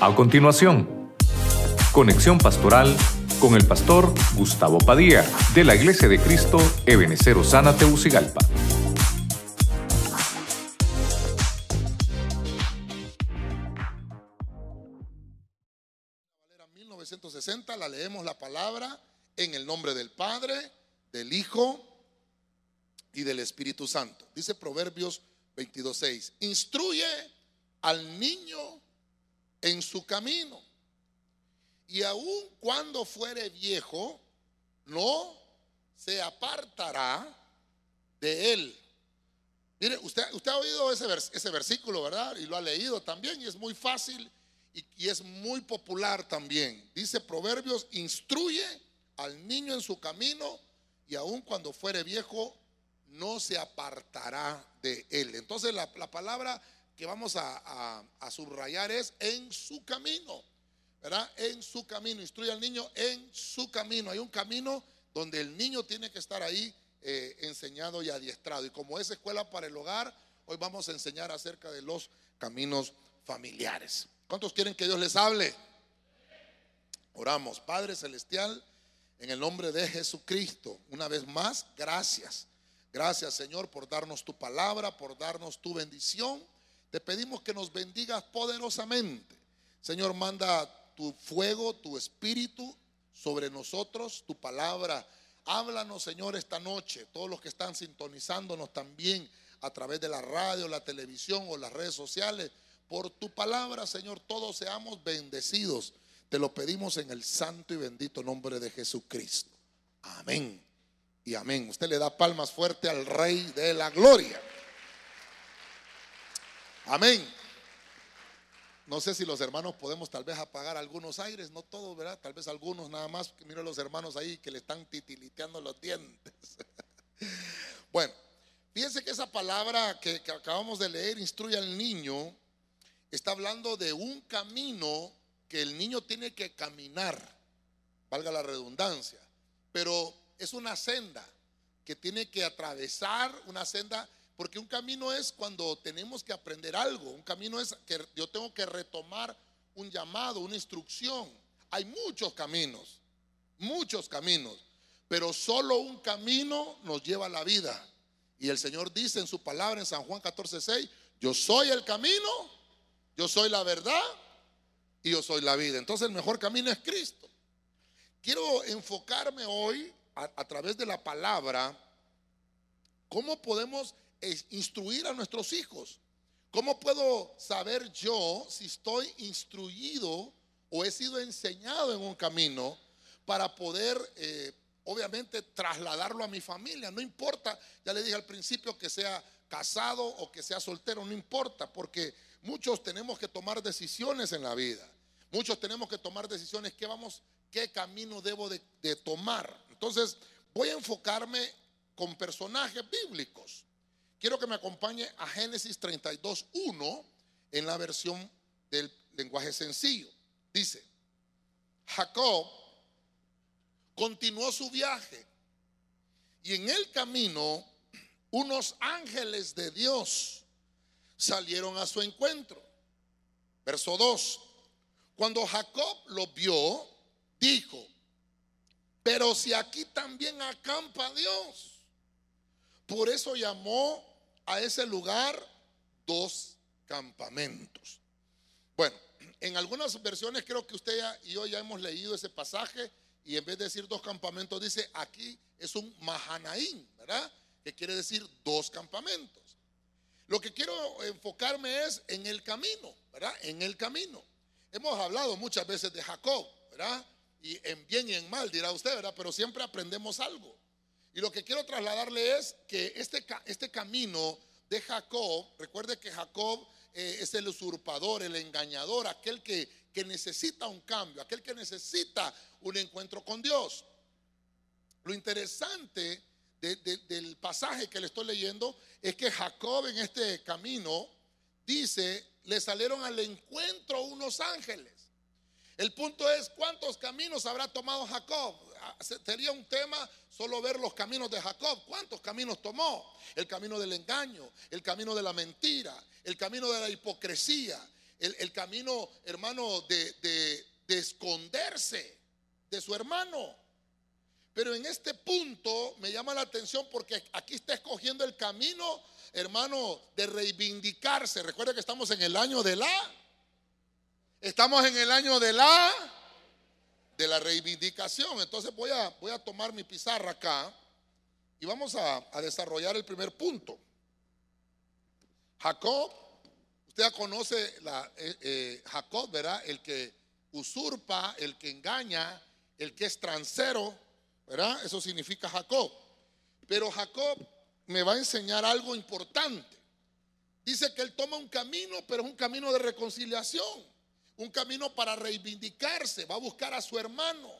A continuación, conexión pastoral con el pastor Gustavo Padilla de la Iglesia de Cristo Ebenecer Osana Teucigalpa. Valera 1960 la leemos la palabra en el nombre del Padre, del Hijo y del Espíritu Santo. Dice Proverbios 22:6. Instruye al niño en su camino y aun cuando fuere viejo, no se apartará de él. Mire, usted, usted ha oído ese, vers- ese versículo, ¿verdad? Y lo ha leído también, y es muy fácil y, y es muy popular también. Dice Proverbios, instruye al niño en su camino, y aun cuando fuere viejo, no se apartará de él. Entonces la, la palabra que vamos a, subrayar es en su camino. ¿verdad? En su camino, instruye al niño en su camino. Hay un camino donde el niño tiene que estar ahí eh, enseñado y adiestrado. Y como es escuela para el hogar, hoy vamos a enseñar acerca de los caminos familiares. ¿Cuántos quieren que Dios les hable? Oramos, Padre Celestial, en el nombre de Jesucristo. Una vez más, gracias. Gracias Señor por darnos tu palabra, por darnos tu bendición. Te pedimos que nos bendigas poderosamente. Señor, manda tu fuego, tu espíritu sobre nosotros, tu palabra. Háblanos, Señor, esta noche. Todos los que están sintonizándonos también a través de la radio, la televisión o las redes sociales. Por tu palabra, Señor, todos seamos bendecidos. Te lo pedimos en el santo y bendito nombre de Jesucristo. Amén. Y amén. Usted le da palmas fuerte al Rey de la Gloria. Amén. No sé si los hermanos podemos tal vez apagar algunos aires, no todos, ¿verdad? Tal vez algunos nada más. Miro a los hermanos ahí que le están titiliteando los dientes. bueno, fíjense que esa palabra que acabamos de leer, instruye al niño, está hablando de un camino que el niño tiene que caminar, valga la redundancia, pero es una senda que tiene que atravesar una senda porque un camino es cuando tenemos que aprender algo. Un camino es que yo tengo que retomar un llamado, una instrucción. Hay muchos caminos, muchos caminos. Pero solo un camino nos lleva a la vida. Y el Señor dice en su palabra en San Juan 14, 6, yo soy el camino, yo soy la verdad y yo soy la vida. Entonces el mejor camino es Cristo. Quiero enfocarme hoy a, a través de la palabra, cómo podemos instruir a nuestros hijos. ¿Cómo puedo saber yo si estoy instruido o he sido enseñado en un camino para poder, eh, obviamente, trasladarlo a mi familia? No importa, ya le dije al principio que sea casado o que sea soltero, no importa, porque muchos tenemos que tomar decisiones en la vida. Muchos tenemos que tomar decisiones, ¿qué vamos, qué camino debo de, de tomar? Entonces, voy a enfocarme con personajes bíblicos. Quiero que me acompañe a Génesis 32.1 en la versión del lenguaje sencillo. Dice, Jacob continuó su viaje y en el camino unos ángeles de Dios salieron a su encuentro. Verso 2. Cuando Jacob lo vio, dijo, pero si aquí también acampa Dios. Por eso llamó a ese lugar dos campamentos. Bueno, en algunas versiones creo que usted y yo ya hemos leído ese pasaje y en vez de decir dos campamentos dice aquí es un Mahanaín, ¿verdad? Que quiere decir dos campamentos. Lo que quiero enfocarme es en el camino, ¿verdad? En el camino. Hemos hablado muchas veces de Jacob, ¿verdad? Y en bien y en mal, dirá usted, ¿verdad? Pero siempre aprendemos algo. Y lo que quiero trasladarle es que este, este camino de Jacob, recuerde que Jacob eh, es el usurpador, el engañador, aquel que, que necesita un cambio, aquel que necesita un encuentro con Dios. Lo interesante de, de, del pasaje que le estoy leyendo es que Jacob en este camino dice, le salieron al encuentro unos ángeles. El punto es, ¿cuántos caminos habrá tomado Jacob? Sería un tema solo ver los caminos de Jacob. ¿Cuántos caminos tomó? El camino del engaño, el camino de la mentira, el camino de la hipocresía, el, camino, hermano, de, de, de esconderse de su hermano. Pero en este punto me llama la atención porque aquí está escogiendo el camino, hermano, de reivindicarse. Recuerda que estamos en el año de la. Estamos en el año de la de la reivindicación. Entonces voy a, voy a tomar mi pizarra acá y vamos a, desarrollar el primer punto. Jacob, usted ya conoce la, eh, eh, Jacob, ¿verdad? El que usurpa, el que engaña, el que es transero, ¿verdad? Eso significa Jacob. Pero Jacob me va a enseñar algo importante. Dice que él toma un camino, pero es un camino de reconciliación, un camino para reivindicarse, va a buscar a su hermano.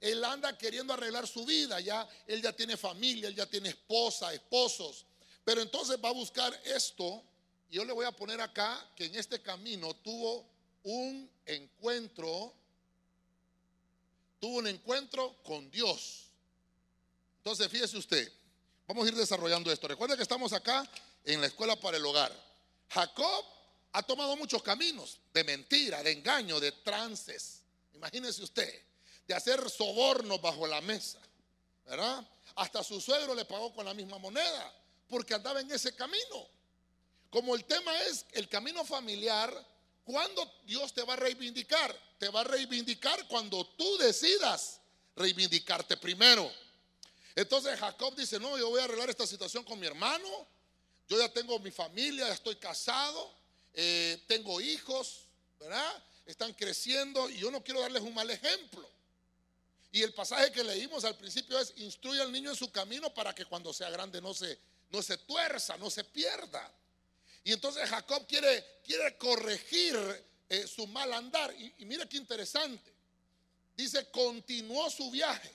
Él anda queriendo arreglar su vida, ya él ya tiene familia, él ya tiene esposa, esposos. Pero entonces va a buscar esto, y yo le voy a poner acá que en este camino tuvo un encuentro tuvo un encuentro con Dios. Entonces, fíjese usted, vamos a ir desarrollando esto. Recuerda que estamos acá en la escuela para el hogar. Jacob ha tomado muchos caminos de mentira, de engaño, de trances. Imagínese usted, de hacer sobornos bajo la mesa, ¿verdad? Hasta su suegro le pagó con la misma moneda, porque andaba en ese camino. Como el tema es el camino familiar, ¿Cuándo Dios te va a reivindicar? Te va a reivindicar cuando tú decidas reivindicarte primero. Entonces Jacob dice, no, yo voy a arreglar esta situación con mi hermano. Yo ya tengo mi familia, ya estoy casado, eh, tengo hijos, ¿verdad? Están creciendo y yo no quiero darles un mal ejemplo. Y el pasaje que leímos al principio es, instruye al niño en su camino para que cuando sea grande no se, no se tuerza, no se pierda. Y entonces Jacob quiere, quiere corregir eh, su mal andar. Y, y mira qué interesante. Dice, continuó su viaje.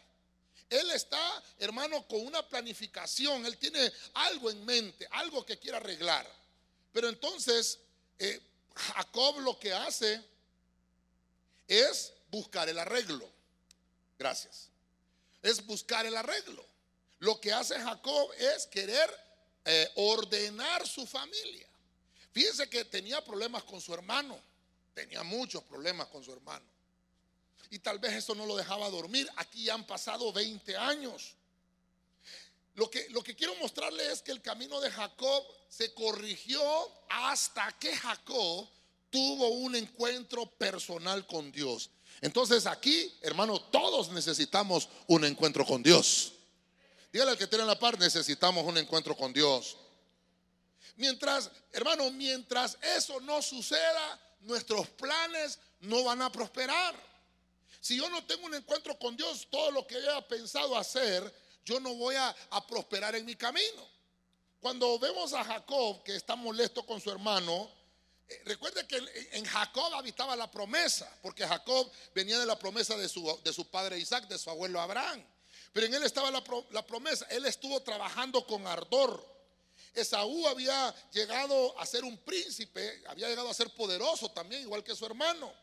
Él está, hermano, con una planificación. Él tiene algo en mente, algo que quiere arreglar. Pero entonces, eh, Jacob lo que hace es buscar el arreglo. Gracias. Es buscar el arreglo. Lo que hace Jacob es querer eh, ordenar su familia. Fíjense que tenía problemas con su hermano, tenía muchos problemas con su hermano. Y tal vez eso no lo dejaba dormir. Aquí ya han pasado 20 años. Lo que, lo que quiero mostrarle es que el camino de Jacob se corrigió hasta que Jacob tuvo un encuentro personal con Dios. Entonces aquí, hermano, todos necesitamos un encuentro con Dios. Dígale al que tiene la par, necesitamos un encuentro con Dios. Mientras, hermano, mientras eso no suceda, nuestros planes no van a prosperar. Si yo no tengo un encuentro con Dios, todo lo que haya pensado hacer, yo no voy a, prosperar en mi camino. Cuando vemos a Jacob que está molesto con su hermano, eh, recuerde que en Jacob habitaba la promesa, porque Jacob venía de la promesa de su, de su padre Isaac, de su abuelo Abraham. Pero en él estaba la, la promesa. Él estuvo trabajando con ardor. Esaú había llegado a ser un príncipe, había llegado a ser poderoso también, igual que su hermano.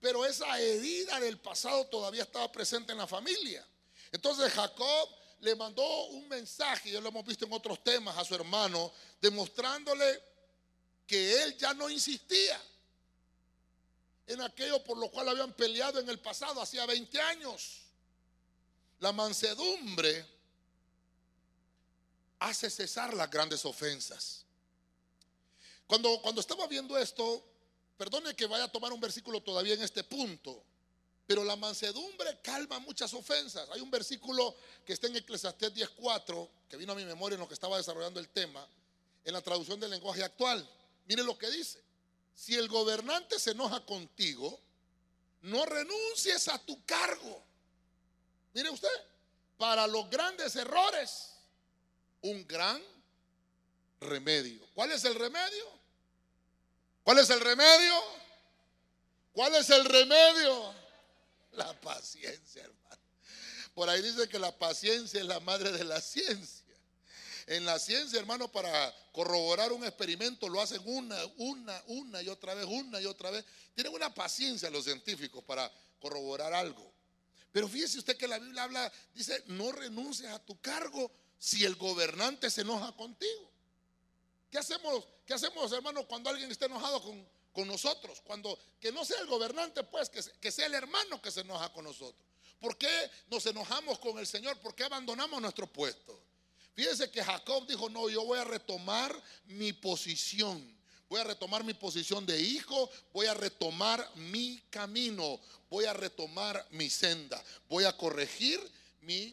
Pero esa herida del pasado todavía estaba presente en la familia. Entonces Jacob le mandó un mensaje, ya lo hemos visto en otros temas, a su hermano, demostrándole que él ya no insistía en aquello por lo cual habían peleado en el pasado, hacía 20 años. La mansedumbre hace cesar las grandes ofensas. Cuando, cuando estaba viendo esto, perdone que vaya a tomar un versículo todavía en este punto, pero la mansedumbre calma muchas ofensas. Hay un versículo que está en Eclesiastés 10.4, que vino a mi memoria en lo que estaba desarrollando el tema, en la traducción del lenguaje actual. Mire lo que dice. Si el gobernante se enoja contigo, no renuncies a tu cargo. Mire usted, para los grandes errores un gran remedio. ¿Cuál es el remedio? ¿Cuál es el remedio? ¿Cuál es el remedio? La paciencia, hermano. Por ahí dice que la paciencia es la madre de la ciencia. En la ciencia, hermano, para corroborar un experimento lo hacen una, una, una y otra vez, una y otra vez. Tienen una paciencia los científicos para corroborar algo. Pero fíjese usted que la Biblia habla, dice, no renuncies a tu cargo si el gobernante se enoja contigo? ¿Qué hacemos, qué hacemos hermano, cuando alguien está enojado con, con nosotros. Cuando que no sea el gobernante, pues que, que sea el hermano que se enoja con nosotros. ¿Por qué nos enojamos con el Señor? ¿Por qué abandonamos nuestro puesto? Fíjense que Jacob dijo, no, yo voy a retomar mi posición. Voy a retomar mi posición de hijo, voy a retomar mi camino, voy a retomar mi senda, voy a corregir mi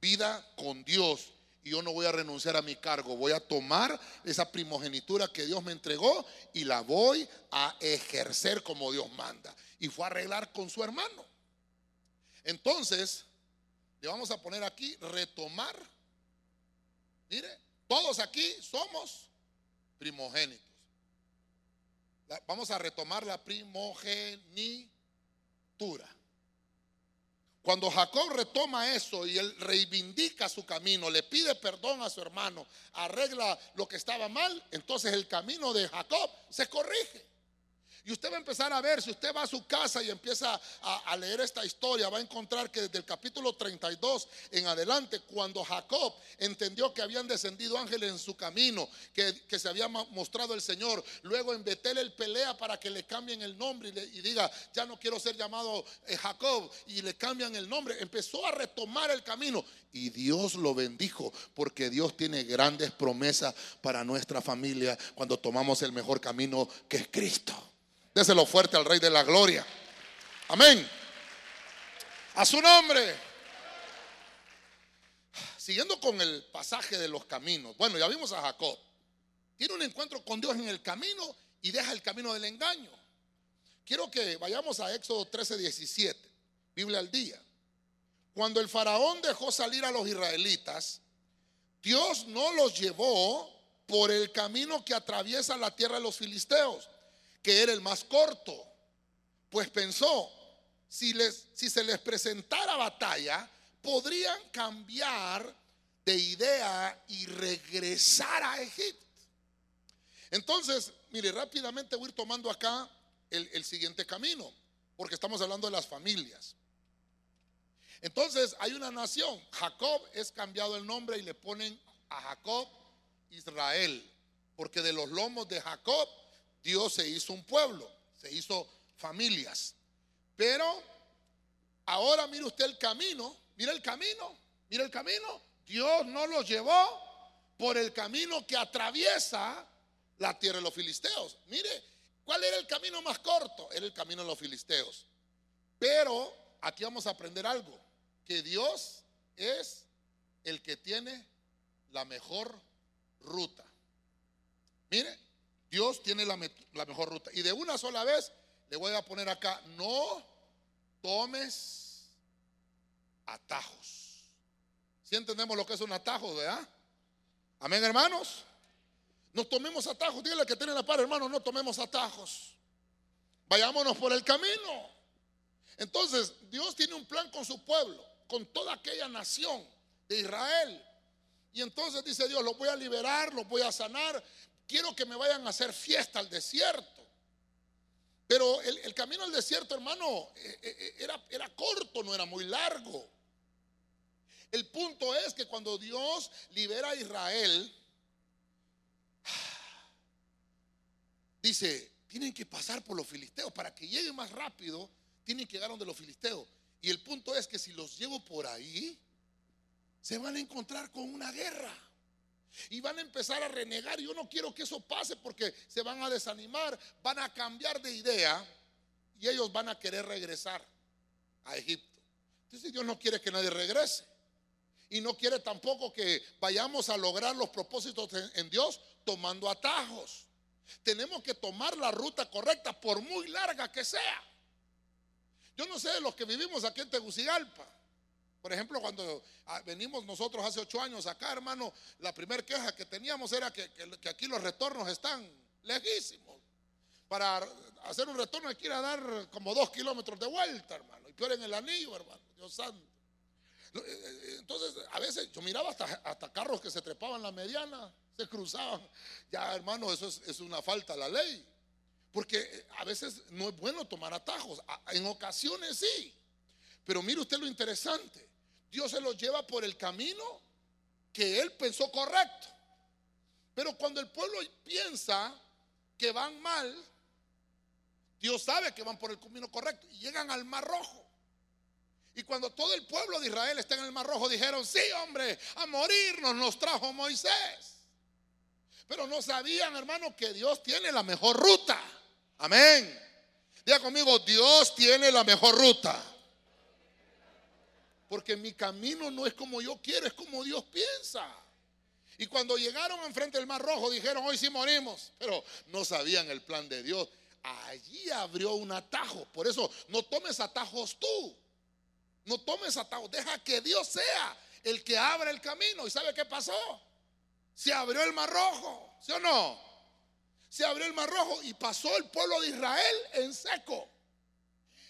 vida con Dios. Y yo no voy a renunciar a mi cargo, voy a tomar esa primogenitura que Dios me entregó y la voy a ejercer como Dios manda. Y fue a arreglar con su hermano. Entonces, le vamos a poner aquí retomar. Mire, todos aquí somos primogénitos. Vamos a retomar la primogenitura. Cuando Jacob retoma eso y él reivindica su camino, le pide perdón a su hermano, arregla lo que estaba mal, entonces el camino de Jacob se corrige. Y usted va a empezar a ver, si usted va a su casa y empieza a, leer esta historia, va a encontrar que desde el capítulo 32 en adelante, cuando Jacob entendió que habían descendido ángeles en su camino, que, se había mostrado el Señor, luego en Betel él pelea para que le cambien el nombre y, diga, ya no quiero ser llamado eh, Jacob, y le cambian el nombre, empezó a retomar el camino y Dios lo bendijo, porque Dios tiene grandes promesas para nuestra familia cuando tomamos el mejor camino que es Cristo. Déselo fuerte al Rey de la Gloria. Amén. A su nombre. Siguiendo con el pasaje de los caminos. Bueno, ya vimos a Jacob. Tiene un encuentro con Dios en el camino y deja el camino del engaño. Quiero que vayamos a Éxodo 13, 17. Biblia al día. Cuando el faraón dejó salir a los israelitas, Dios no los llevó por el camino que atraviesa la tierra de los filisteos que era el más corto, pues pensó, si, les, si se les presentara batalla, podrían cambiar de idea y regresar a Egipto. Entonces, mire, rápidamente voy a ir tomando acá el, el siguiente camino, porque estamos hablando de las familias. Entonces hay una nación, Jacob es cambiado el nombre y le ponen a Jacob Israel, porque de los lomos de Jacob Dios se hizo un pueblo, se hizo familias. Pero ahora mire usted el camino, mire el camino, mire el camino. Dios no los llevó por el camino que atraviesa la tierra de los filisteos. Mire, ¿cuál era el camino más corto? Era el camino de los filisteos. Pero aquí vamos a aprender algo, que Dios es el que tiene la mejor ruta. Mire, Dios tiene la, mejor ruta. Y de una sola vez le voy a poner acá, no tomes atajos. Si entendemos lo que es un atajo, ¿verdad? Amén, hermanos. No tomemos atajos. Dígale que tiene la par, hermano, no tomemos atajos. Vayámonos por el camino. Entonces, Dios tiene un plan con su pueblo, con toda aquella nación de Israel. Y entonces dice Dios, los voy a liberar, los voy a sanar, quiero que me vayan a hacer fiesta al desierto. Pero el, camino al desierto, hermano, eh, eh, eh, era, era corto, no era muy largo. El punto es que cuando Dios libera a Israel, dice, tienen que pasar por los filisteos. Para que lleguen más rápido, tienen que llegar donde los filisteos. Y el punto es que si los llevo por ahí, se van a encontrar con una guerra. Y van a empezar a renegar. Yo no quiero que eso pase porque se van a desanimar, van a cambiar de idea y ellos van a querer regresar a Egipto. Entonces Dios no quiere que nadie regrese. Y no quiere tampoco que vayamos a lograr los propósitos en Dios tomando atajos. Tenemos que tomar la ruta correcta por muy larga que sea. Yo no sé de los que vivimos aquí en Tegucigalpa. Por ejemplo, cuando ah, venimos nosotros hace ocho años acá, hermano, la primera queja que teníamos era que, aquí los retornos están lejísimos. Para hacer un retorno hay que ir a dar como dos kilómetros de vuelta, hermano. Y peor en el anillo, hermano. Dios santo. Eh, eh, entonces, a veces yo miraba hasta, hasta carros que se trepaban la mediana, se cruzaban. Ya, hermano, eso es, es una falta a la ley. Porque eh, a veces no es bueno tomar atajos. En ocasiones sí. Pero mire usted lo interesante. Dios se los lleva por el camino que él pensó correcto. Pero cuando el pueblo piensa que van mal, Dios sabe que van por el camino correcto y llegan al Mar Rojo. Y cuando todo el pueblo de Israel está en el Mar Rojo, dijeron, sí, hombre, a morirnos nos trajo Moisés. Pero no sabían, hermano, que Dios tiene la mejor ruta. Amén. Diga conmigo, Dios tiene la mejor ruta. Porque mi camino no es como yo quiero, es como Dios piensa. Y cuando llegaron enfrente del Mar Rojo, dijeron, hoy sí morimos. Pero no sabían el plan de Dios. Allí abrió un atajo. Por eso no tomes atajos tú. No tomes atajos. Deja que Dios sea el que abra el camino. ¿Y sabe qué pasó? Se abrió el Mar Rojo. ¿Sí o no? Se abrió el Mar Rojo y pasó el pueblo de Israel en seco.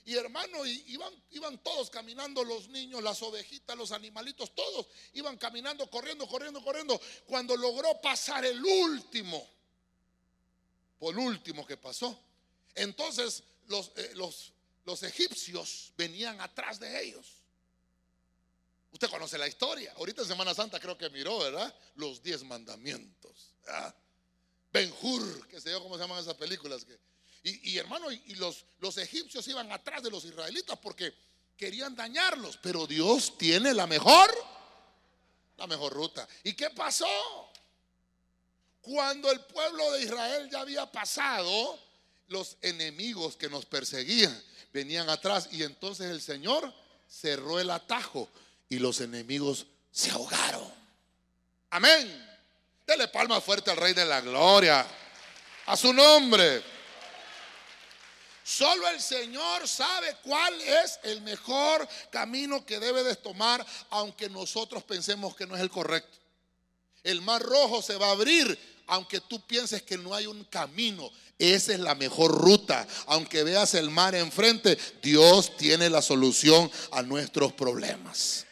Y hermano, iban, iban todos caminando, los niños, las ovejitas, los animalitos, todos iban caminando, corriendo, corriendo, corriendo. Cuando logró pasar el último, por último que pasó, entonces los, eh, los, los egipcios venían atrás de ellos. Usted conoce la historia. Ahorita en Semana Santa creo que miró, ¿verdad? Los diez mandamientos. Ben Hur, que sé yo cómo se llaman esas películas. Que, y, hermano, y, los, los egipcios iban atrás de los israelitas porque querían dañarlos, pero Dios tiene la mejor, la mejor ruta. ¿Y qué pasó? Cuando el pueblo de Israel ya había pasado, los enemigos que nos perseguían venían atrás y entonces el Señor cerró el atajo y los enemigos se ahogaron. Amén. Dele palma fuerte al Rey de la Gloria. A su nombre. Solo el Señor sabe cuál es el mejor camino que debe de tomar, aunque nosotros pensemos que no es el correcto. El mar rojo se va a abrir, aunque tú pienses que no hay un camino. Esa es la mejor ruta. Aunque veas el mar enfrente, Dios tiene la solución a nuestros problemas.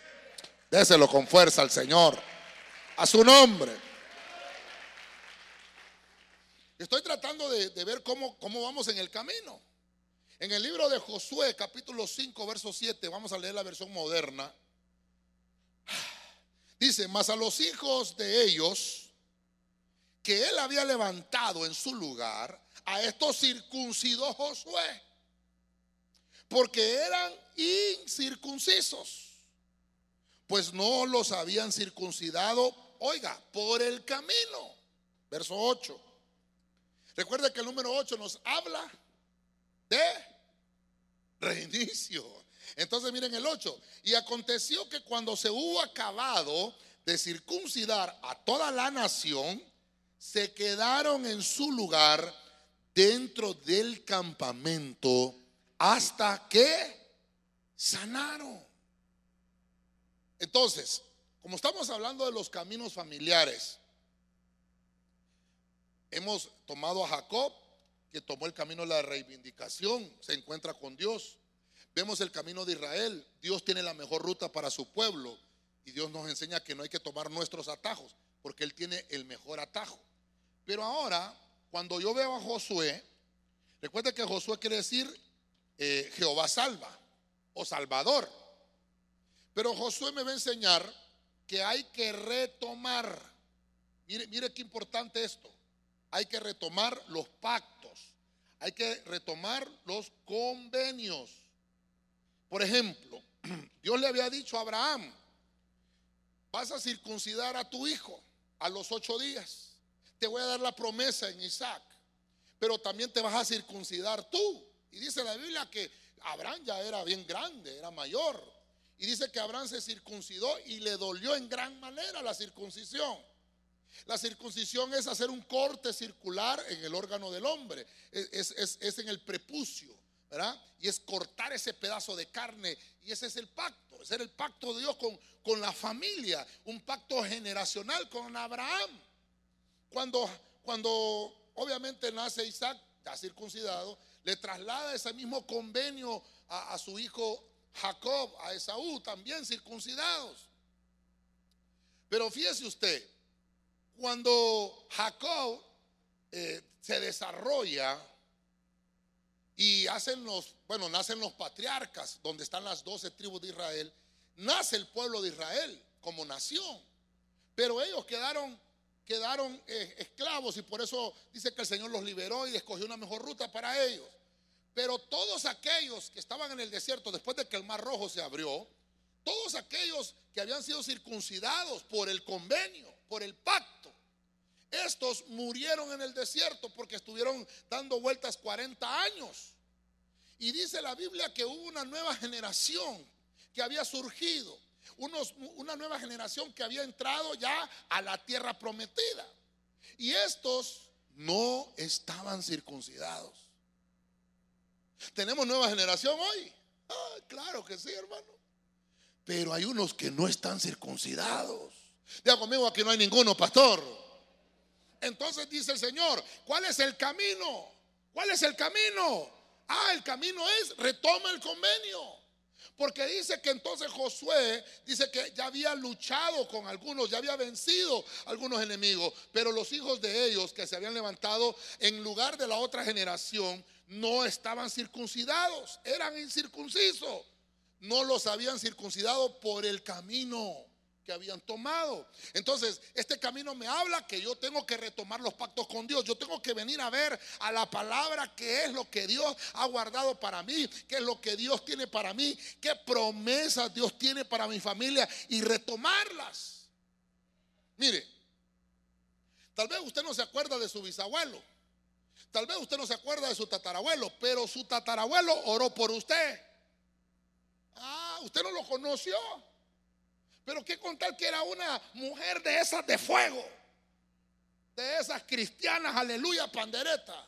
Déselo con fuerza al Señor. A su nombre. Estoy tratando de, ver cómo, cómo vamos en el camino. En el libro de Josué, capítulo 5, verso 7, vamos a leer la versión moderna. Dice, mas a los hijos de ellos que él había levantado en su lugar, a estos circuncidó Josué, porque eran incircuncisos, pues no los habían circuncidado, oiga, por el camino. Verso 8. Recuerde que el número 8 nos habla de reinicio. Entonces miren el 8. Y aconteció que cuando se hubo acabado de circuncidar a toda la nación, se quedaron en su lugar dentro del campamento hasta que sanaron. Entonces, como estamos hablando de los caminos familiares, hemos tomado a Jacob que tomó el camino de la reivindicación, se encuentra con Dios. Vemos el camino de Israel, Dios tiene la mejor ruta para su pueblo y Dios nos enseña que no hay que tomar nuestros atajos, porque Él tiene el mejor atajo. Pero ahora, cuando yo veo a Josué, recuerde que Josué quiere decir eh, Jehová salva o Salvador. Pero Josué me va a enseñar que hay que retomar. Mire, mire qué importante esto. Hay que retomar los pactos hay que retomar los convenios. Por ejemplo, Dios le había dicho a Abraham, vas a circuncidar a tu hijo a los ocho días. Te voy a dar la promesa en Isaac, pero también te vas a circuncidar tú. Y dice la Biblia que Abraham ya era bien grande, era mayor. Y dice que Abraham se circuncidó y le dolió en gran manera la circuncisión. La circuncisión es hacer un corte circular en el órgano del hombre, es, en el prepucio, ¿verdad? Y es cortar ese pedazo de carne. Y ese es el pacto, ese era el pacto de Dios con, con la familia, un pacto generacional con Abraham. Cuando, cuando obviamente nace Isaac, ya circuncidado, le traslada ese mismo convenio a, a su hijo Jacob, a Esaú, también circuncidados. Pero fíjese usted, cuando Jacob eh, se desarrolla y hacen los, bueno, nacen los patriarcas, donde están las doce tribus de Israel, nace el pueblo de Israel como nación. Pero ellos quedaron, quedaron eh, esclavos y por eso dice que el Señor los liberó y escogió una mejor ruta para ellos. Pero todos aquellos que estaban en el desierto después de que el mar rojo se abrió, todos aquellos que habían sido circuncidados por el convenio, por el pacto, estos murieron en el desierto porque estuvieron dando vueltas 40 años. Y dice la Biblia que hubo una nueva generación que había surgido, una nueva generación que había entrado ya a la tierra prometida. Y estos no estaban circuncidados. ¿Tenemos nueva generación hoy? Ah, claro que sí, hermano. Pero hay unos que no están circuncidados. Diga conmigo, aquí no hay ninguno, pastor. Entonces dice el Señor, ¿cuál es el camino? ¿Cuál es el camino? Ah, el camino es retoma el convenio. Porque dice que entonces Josué dice que ya había luchado con algunos, ya había vencido algunos enemigos, pero los hijos de ellos que se habían levantado en lugar de la otra generación no estaban circuncidados, eran incircuncisos. No los habían circuncidado por el camino que habían tomado. Entonces, este camino me habla que yo tengo que retomar los pactos con Dios. Yo tengo que venir a ver a la palabra qué es lo que Dios ha guardado para mí, qué es lo que Dios tiene para mí, qué promesas Dios tiene para mi familia y retomarlas. Mire, tal vez usted no se acuerda de su bisabuelo. Tal vez usted no se acuerda de su tatarabuelo, pero su tatarabuelo oró por usted. Ah, usted no lo conoció. Pero qué contar que era una mujer de esas de fuego, de esas cristianas, aleluya, pandereta.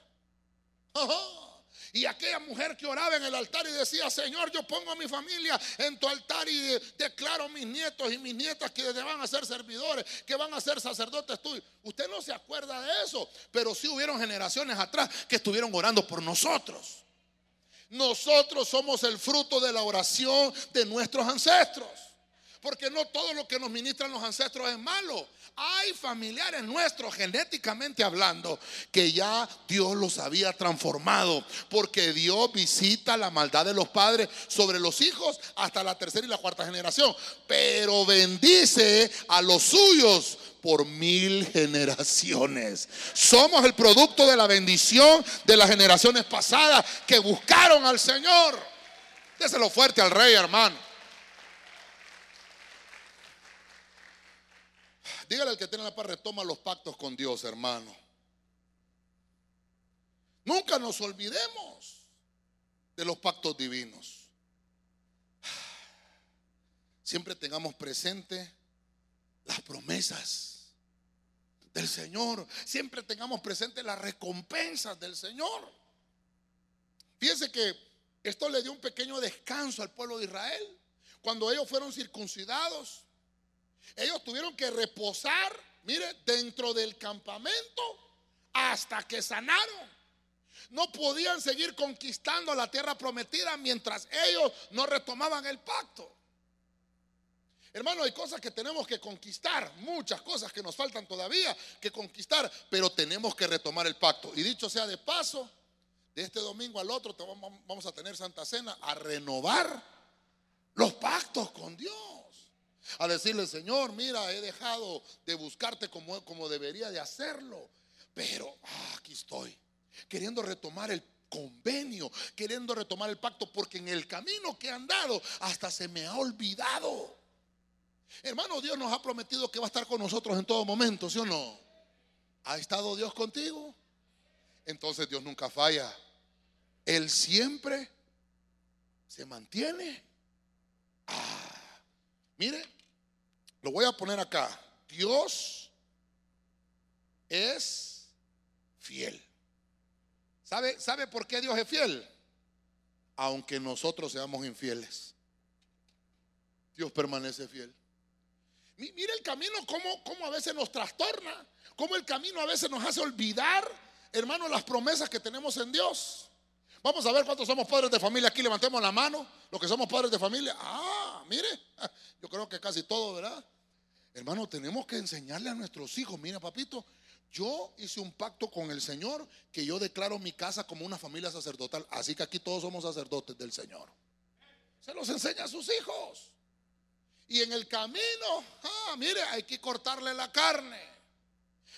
Y aquella mujer que oraba en el altar y decía, Señor, yo pongo a mi familia en tu altar y declaro mis nietos y mis nietas que van a ser servidores, que van a ser sacerdotes tuyos. Usted no se acuerda de eso, pero sí hubieron generaciones atrás que estuvieron orando por nosotros. Nosotros somos el fruto de la oración de nuestros ancestros. Porque no todo lo que nos ministran los ancestros es malo. Hay familiares nuestros, genéticamente hablando, que ya Dios los había transformado. Porque Dios visita la maldad de los padres sobre los hijos hasta la tercera y la cuarta generación. Pero bendice a los suyos por mil generaciones. Somos el producto de la bendición de las generaciones pasadas que buscaron al Señor. Déselo fuerte al rey, hermano. Dígale al que tiene la paz, retoma los pactos con Dios, hermano. Nunca nos olvidemos de los pactos divinos. Siempre tengamos presente las promesas del Señor. Siempre tengamos presente las recompensas del Señor. Fíjense que esto le dio un pequeño descanso al pueblo de Israel. Cuando ellos fueron circuncidados, ellos tuvieron que reposar, mire, dentro del campamento hasta que sanaron. No podían seguir conquistando la tierra prometida mientras ellos no retomaban el pacto. Hermano, hay cosas que tenemos que conquistar, muchas cosas que nos faltan todavía que conquistar, pero tenemos que retomar el pacto. Y dicho sea de paso, de este domingo al otro vamos a tener Santa Cena a renovar los pactos con Dios a decirle, Señor, mira, he dejado de buscarte como, como debería de hacerlo, pero ah, aquí estoy, queriendo retomar el convenio, queriendo retomar el pacto, porque en el camino que he andado hasta se me ha olvidado. Hermano, Dios nos ha prometido que va a estar con nosotros en todo momento, ¿sí o no? ¿Ha estado Dios contigo? Entonces Dios nunca falla. Él siempre se mantiene. Ah, mire, lo voy a poner acá. Dios es fiel. ¿Sabe, ¿Sabe por qué Dios es fiel? Aunque nosotros seamos infieles. Dios permanece fiel. Mire el camino, como, como a veces nos trastorna, como el camino a veces nos hace olvidar, hermano, las promesas que tenemos en Dios. Vamos a ver cuántos somos padres de familia aquí. Levantemos la mano. Los que somos padres de familia. Ah, mire. Yo creo que casi todo, ¿verdad? Hermano, tenemos que enseñarle a nuestros hijos. Mira, papito, yo hice un pacto con el Señor que yo declaro mi casa como una familia sacerdotal. Así que aquí todos somos sacerdotes del Señor. Se los enseña a sus hijos. Y en el camino, ah, mire, hay que cortarle la carne.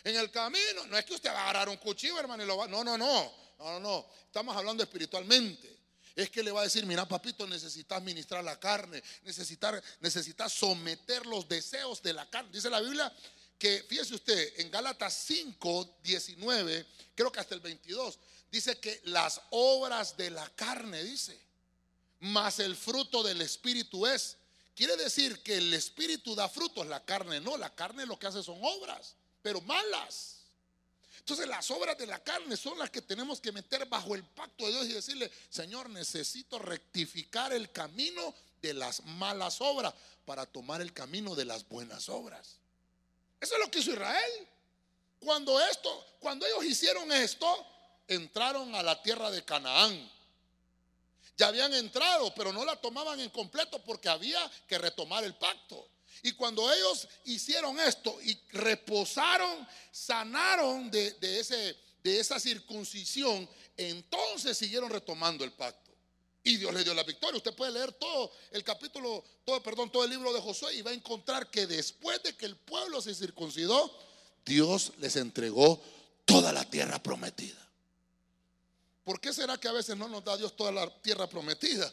En el camino, no es que usted va a agarrar un cuchillo, hermano, y lo va. No, no, no. No, no, no. Estamos hablando espiritualmente. Es que le va a decir, mira, papito, necesitas ministrar la carne, necesitar, necesitas someter los deseos de la carne. Dice la Biblia que, fíjese usted, en Gálatas 5, 19, creo que hasta el 22, dice que las obras de la carne, dice, más el fruto del Espíritu es. Quiere decir que el Espíritu da frutos, la carne no, la carne lo que hace son obras, pero malas. Entonces las obras de la carne son las que tenemos que meter bajo el pacto de Dios y decirle, Señor, necesito rectificar el camino de las malas obras para tomar el camino de las buenas obras. Eso es lo que hizo Israel. Cuando esto, cuando ellos hicieron esto, entraron a la tierra de Canaán. Ya habían entrado, pero no la tomaban en completo porque había que retomar el pacto. Y cuando ellos hicieron esto y reposaron, sanaron de, ese, de esa circuncisión, entonces siguieron retomando el pacto. Y Dios le dio la victoria. Usted puede leer todo el capítulo, todo, perdón, todo el libro de Josué y va a encontrar que después de que el pueblo se circuncidó, Dios les entregó toda la tierra prometida. ¿Por qué será que a veces no nos da Dios toda la tierra prometida?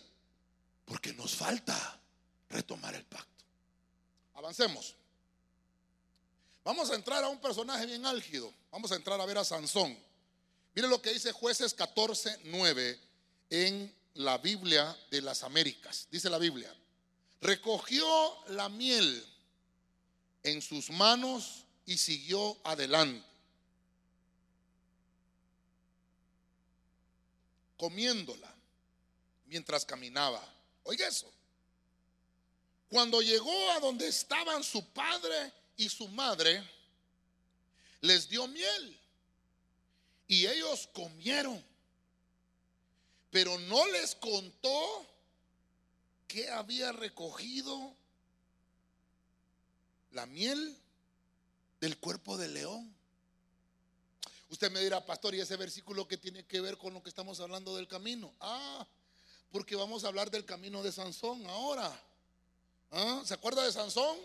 Porque nos falta retomar el pacto. Avancemos. Vamos a entrar a un personaje bien álgido. Vamos a entrar a ver a Sansón. Mire lo que dice jueces 14, 9 en la Biblia de las Américas. Dice la Biblia, recogió la miel en sus manos y siguió adelante. Comiéndola mientras caminaba. Oiga eso. Cuando llegó a donde estaban su padre y su madre, les dio miel. Y ellos comieron. Pero no les contó que había recogido la miel del cuerpo del león. Usted me dirá, pastor, ¿y ese versículo que tiene que ver con lo que estamos hablando del camino? Ah, porque vamos a hablar del camino de Sansón ahora. ¿Ah? ¿Se acuerda de Sansón?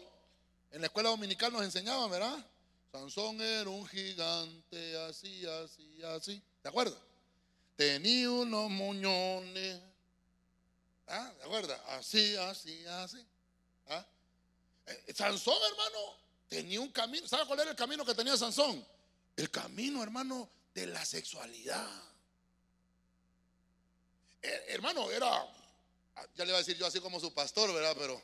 En la escuela dominical nos enseñaban, ¿verdad? Sansón era un gigante, así, así, así. ¿Se acuerda? Tenía unos muñones. ¿Ah? ¿Se acuerda? Así, así, así. ¿Ah? Eh, Sansón, hermano, tenía un camino. ¿Sabe cuál era el camino que tenía Sansón? El camino, hermano, de la sexualidad. Eh, hermano, era, ya le iba a decir yo así como su pastor, ¿verdad? Pero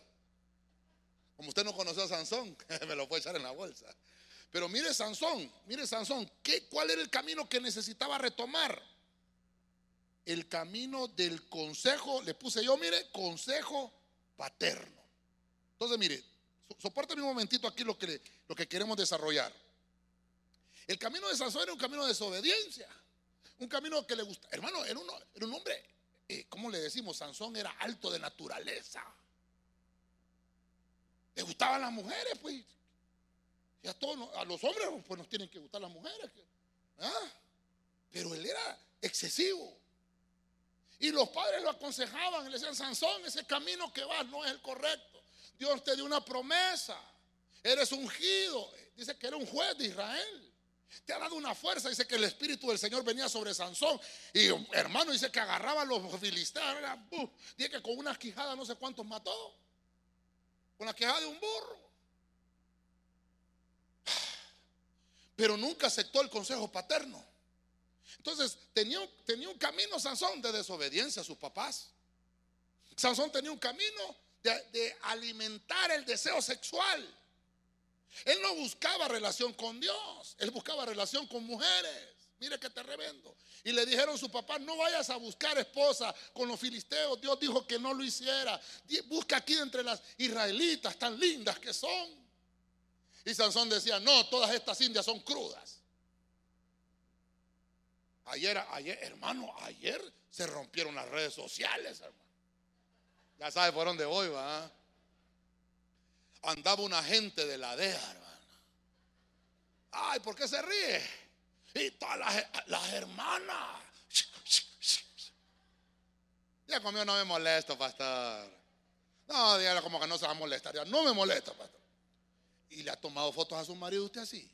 como usted no conoció a Sansón, me lo puede echar en la bolsa. Pero mire Sansón, mire Sansón, ¿qué, ¿cuál era el camino que necesitaba retomar? El camino del consejo, le puse yo, mire, consejo paterno. Entonces, mire, soporte un momentito aquí lo que, lo que queremos desarrollar. El camino de Sansón era un camino de desobediencia, un camino que le gusta. Hermano, era un hombre, eh, ¿cómo le decimos? Sansón era alto de naturaleza. Le gustaban las mujeres, pues. Y a todos, a los hombres, pues nos tienen que gustar las mujeres. ¿ah? Pero él era excesivo. Y los padres lo aconsejaban, le decían, Sansón, ese camino que vas no es el correcto. Dios te dio una promesa. Eres ungido. Dice que era un juez de Israel. Te ha dado una fuerza. Dice que el Espíritu del Señor venía sobre Sansón. Y hermano, dice que agarraba a los filisteos. Dice que con una quijada no sé cuántos mató con la queja de un burro. Pero nunca aceptó el consejo paterno. Entonces tenía, tenía un camino Sansón de desobediencia a sus papás. Sansón tenía un camino de, de alimentar el deseo sexual. Él no buscaba relación con Dios, él buscaba relación con mujeres. Mire que te revendo. Y le dijeron a su papá, no vayas a buscar esposa con los filisteos. Dios dijo que no lo hiciera. Busca aquí entre las israelitas tan lindas que son. Y Sansón decía, no, todas estas indias son crudas. Ayer, ayer, hermano, ayer se rompieron las redes sociales, hermano. Ya sabe por dónde voy, va. Andaba una gente de la DEA, hermano. Ay, ¿por qué se ríe? Y todas las, hermanas. Ya conmigo no me molesto, pastor. No, dígale como que no se va a molestar. no me molesta, pastor. Y le ha tomado fotos a su marido usted así.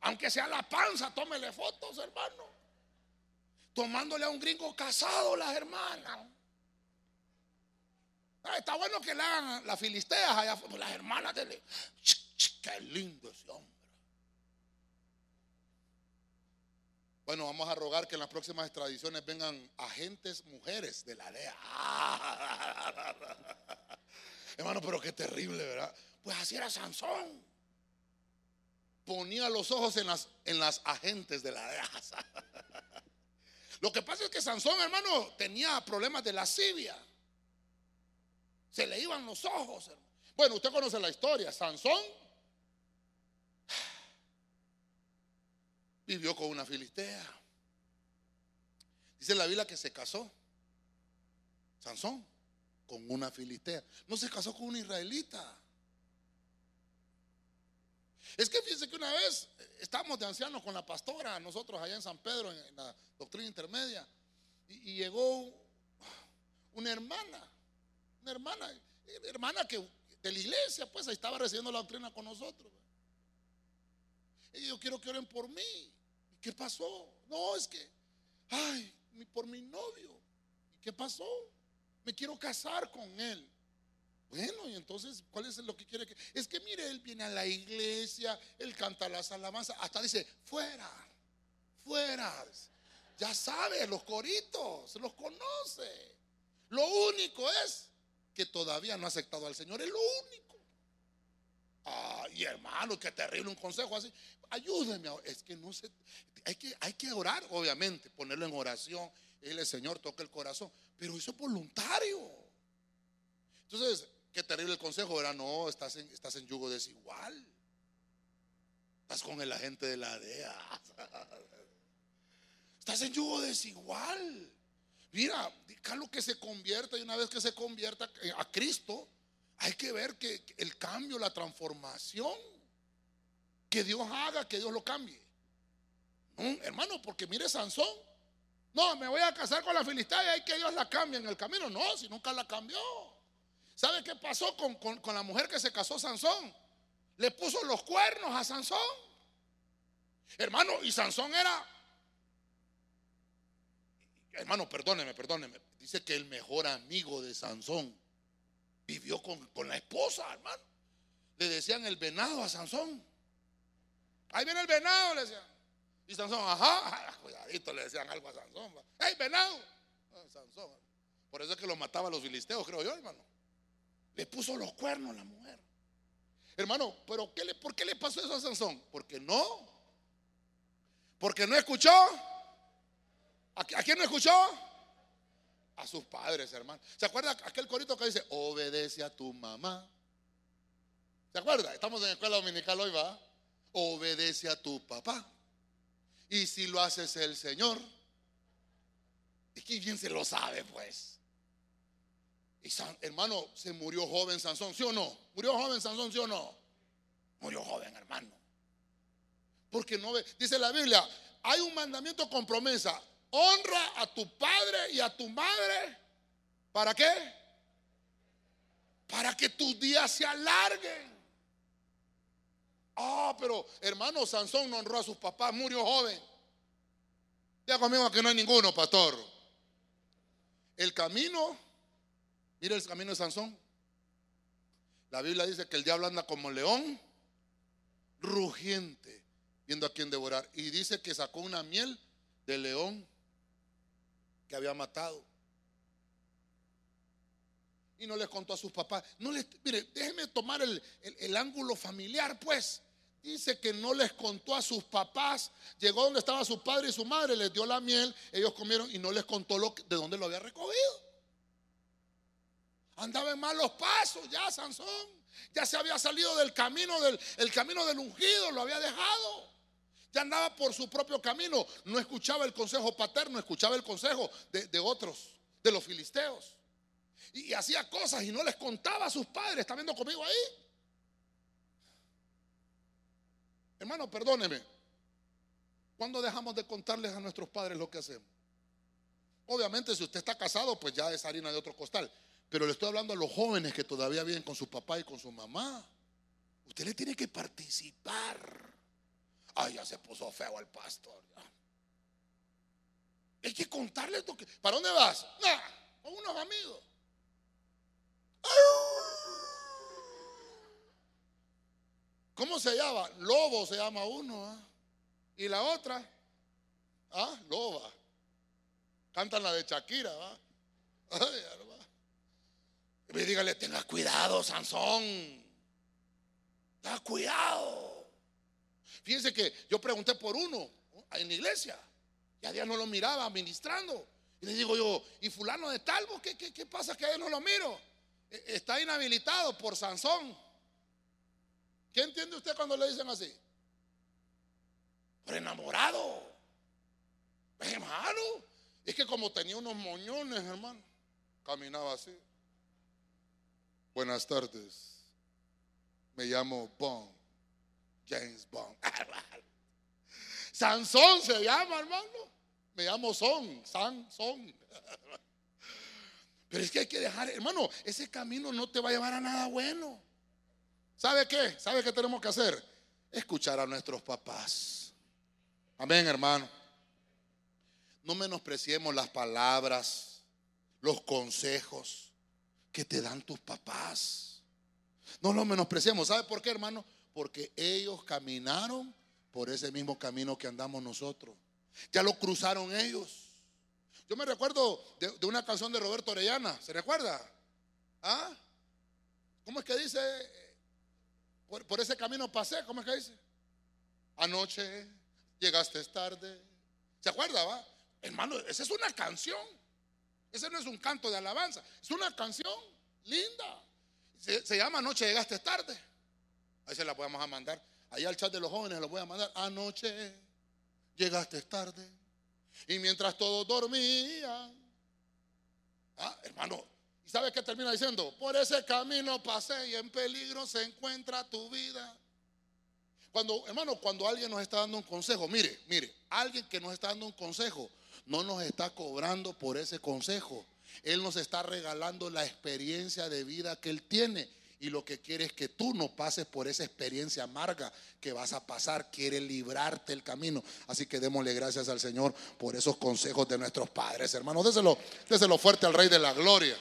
Aunque sea la panza, tómele fotos, hermano. Tomándole a un gringo casado las hermanas. Ah, está bueno que le hagan las filisteas allá, las hermanas de Qué lindo ese hombre. Bueno, vamos a rogar que en las próximas extradiciones vengan agentes mujeres de la DEA. Hermano, pero qué terrible, ¿verdad? Pues así era Sansón. Ponía los ojos en las, en las agentes de la DEA. Lo que pasa es que Sansón, hermano, tenía problemas de lascivia. Se le iban los ojos. Bueno, usted conoce la historia. Sansón vivió con una filistea. Dice la Biblia que se casó. Sansón con una filistea. No se casó con una israelita. Es que fíjense que una vez estábamos de ancianos con la pastora, nosotros allá en San Pedro, en la doctrina intermedia, y, llegó una hermana, una hermana, hermana que de la iglesia, pues ahí estaba recibiendo la doctrina con nosotros. Y yo quiero que oren por mí. ¿Qué pasó? No, es que, ay, por mi novio. ¿Y qué pasó? Me quiero casar con él. Bueno, y entonces, ¿cuál es lo que quiere que? Es que mire, él viene a la iglesia, él canta las alabanzas, hasta dice, fuera, fuera. Ya sabe, los coritos, los conoce. Lo único es que todavía no ha aceptado al Señor, es lo único. Ay, hermano, qué terrible un consejo así. Ayúdeme, es que no sé, hay que, hay que orar, obviamente, ponerlo en oración. El Señor toca el corazón, pero eso es voluntario. Entonces, qué terrible el consejo era, no, estás en, estás en yugo desigual. Estás con el agente de la DEA. Estás en yugo desigual. Mira, lo que se convierta y una vez que se convierta a Cristo, hay que ver que el cambio, la transformación, que Dios haga, que Dios lo cambie. Hermano, porque mire Sansón. No, me voy a casar con la filistea y hay que Dios la cambie en el camino. No, si nunca la cambió. ¿Sabe qué pasó con, con la mujer que se casó Sansón? Le puso los cuernos a Sansón. Hermano, y Sansón era... Hermano, perdóneme, perdóneme. Dice que el mejor amigo de Sansón vivió con, la esposa, hermano. Le decían el venado a Sansón. Ahí viene el venado, le decían. Y Sansón, ajá, cuidadito, le decían algo a Sansón. ¡Ey, venado! Ah, Sansón. Por eso es que lo mataba a los filisteos, creo yo, hermano. Le puso los cuernos la mujer. Hermano, pero ¿qué le, ¿por qué le pasó eso a Sansón? Porque no. Porque no escuchó. ¿A, a quién no escuchó? a sus padres, hermano. ¿Se acuerda aquel corito que dice, obedece a tu mamá? ¿Se acuerda? Estamos en la escuela dominical hoy, ¿va? Obedece a tu papá. Y si lo haces el Señor, es que bien se lo sabe, pues. Y hermano, se murió joven Sansón, ¿sí o no? ¿Murió joven Sansón, sí o no? Murió joven, hermano. Porque no ve, dice la Biblia, hay un mandamiento con promesa honra a tu padre y a tu madre. ¿Para qué? Para que tus días se alarguen. Ah, pero hermano Sansón no honró a sus papás, murió joven. Ya conmigo que no hay ninguno, pastor. El camino, mira el camino de Sansón. La Biblia dice que el diablo anda como león, rugiente, viendo a quién devorar. Y dice que sacó una miel de león que había matado. Y no les contó a sus papás. No les, mire, déjeme tomar el, el, ángulo familiar, pues. Dice que no les contó a sus papás. Llegó donde estaba su padre y su madre, les dio la miel, ellos comieron y no les contó de dónde lo había recogido. Andaba en malos pasos ya Sansón. Ya se había salido del camino del el camino del ungido, lo había dejado. Ya andaba por su propio camino. No escuchaba el consejo paterno, escuchaba el consejo de, otros, de los filisteos. Y, hacía cosas y no les contaba a sus padres. ¿Está viendo conmigo ahí? Hermano, perdóneme. ¿Cuándo dejamos de contarles a nuestros padres lo que hacemos? Obviamente, si usted está casado, pues ya es harina de otro costal. Pero le estoy hablando a los jóvenes que todavía viven con su papá y con su mamá. Usted le tiene que participar Ay, ya se puso feo el pastor. Hay que contarle esto. ¿Para dónde vas? Con unos amigos. ¿Cómo se llama? Lobo se llama uno. ¿ah? Y la otra, ah, loba. Cantan la de Shakira, ¿va? Ay, y dígale, tenga cuidado, Sansón. Tenga cuidado. Fíjense que yo pregunté por uno en la iglesia. Y a día no lo miraba ministrando. Y le digo yo, ¿y fulano de talvo? ¿Qué, qué, qué pasa que a él no lo miro? E, está inhabilitado por Sansón. ¿Qué entiende usted cuando le dicen así? Por enamorado. Hermano, es que como tenía unos moñones, hermano, caminaba así. Buenas tardes. Me llamo Bond. James Bond. Sansón se llama, hermano. Me llamo Son. Sansón. Pero es que hay que dejar, hermano, ese camino no te va a llevar a nada bueno. ¿Sabe qué? ¿Sabe qué tenemos que hacer? Escuchar a nuestros papás. Amén, hermano. No menospreciemos las palabras, los consejos que te dan tus papás. No los menospreciemos. ¿Sabe por qué, hermano? Porque ellos caminaron por ese mismo camino que andamos nosotros. Ya lo cruzaron ellos. Yo me recuerdo de, una canción de Roberto Orellana. ¿Se recuerda? ¿Ah? ¿Cómo es que dice? Por, ese camino pasé, ¿cómo es que dice? Anoche llegaste tarde. ¿Se acuerda, va? Hermano, esa es una canción. Ese no es un canto de alabanza. Es una canción linda. Se, llama Anoche llegaste tarde. Ahí se la podemos mandar. Ahí al chat de los jóvenes lo voy a mandar. Anoche llegaste tarde. Y mientras todos dormían. Ah, hermano, ¿Y sabe qué termina diciendo? Por ese camino pasé y en peligro se encuentra tu vida. Cuando, hermano, cuando alguien nos está dando un consejo, mire, mire, alguien que nos está dando un consejo, no nos está cobrando por ese consejo. Él nos está regalando la experiencia de vida que Él tiene. Y lo que quiere es que tú no pases por esa experiencia amarga que vas a pasar. Quiere librarte el camino. Así que démosle gracias al Señor por esos consejos de nuestros padres, hermanos. Déselo, déselo fuerte al Rey de la Gloria.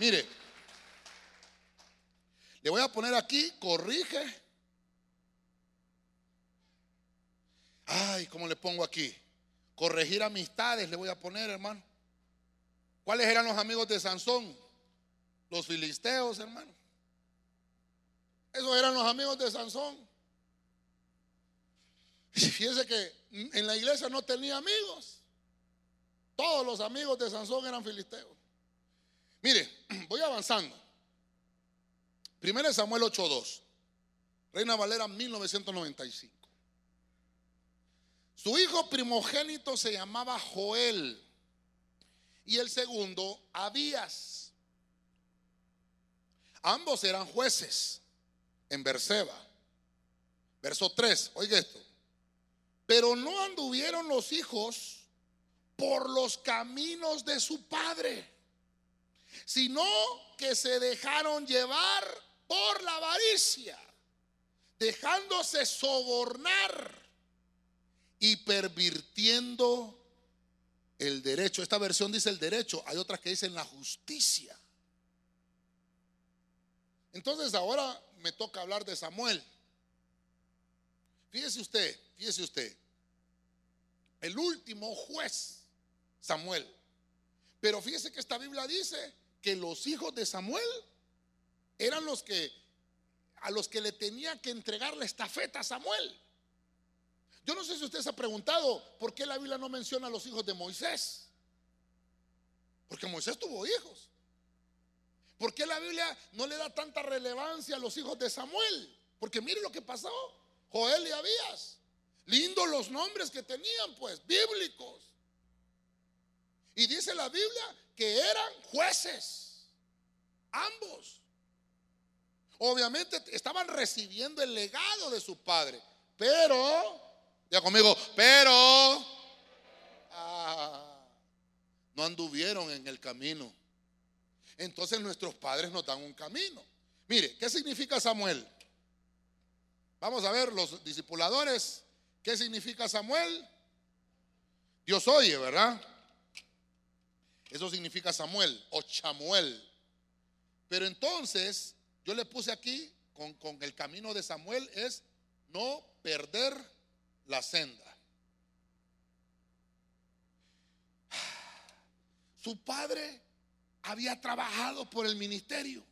Mire, le voy a poner aquí, corrige. Ay, ¿cómo le pongo aquí? Corregir amistades, le voy a poner, hermano. ¿Cuáles eran los amigos de Sansón? Los filisteos, hermano. Esos eran los amigos de Sansón. Fíjense que en la iglesia no tenía amigos. Todos los amigos de Sansón eran filisteos. Avanzando. Primero Samuel 8.2. Reina Valera 1995. Su hijo primogénito se llamaba Joel y el segundo Abías. Ambos eran jueces en Berseba. Verso 3, oiga esto. Pero no anduvieron los hijos por los caminos de su padre sino que se dejaron llevar por la avaricia, dejándose sobornar y pervirtiendo el derecho. Esta versión dice el derecho, hay otras que dicen la justicia. Entonces ahora me toca hablar de Samuel. Fíjese usted, fíjese usted, el último juez, Samuel. Pero fíjese que esta Biblia dice que los hijos de Samuel eran los que a los que le tenía que entregar la estafeta a Samuel. Yo no sé si usted se ha preguntado por qué la Biblia no menciona a los hijos de Moisés. Porque Moisés tuvo hijos. ¿Por qué la Biblia no le da tanta relevancia a los hijos de Samuel? Porque mire lo que pasó. Joel y Abías. Lindos los nombres que tenían, pues, bíblicos. Y dice la Biblia que eran jueces, ambos. Obviamente estaban recibiendo el legado de su padre, pero, ya conmigo, pero ah, no anduvieron en el camino. Entonces nuestros padres nos dan un camino. Mire, ¿qué significa Samuel? Vamos a ver los discipuladores. ¿Qué significa Samuel? Dios oye, ¿verdad? Eso significa Samuel o Chamuel. Pero entonces, yo le puse aquí, con, con el camino de Samuel, es no perder la senda. Su padre había trabajado por el ministerio.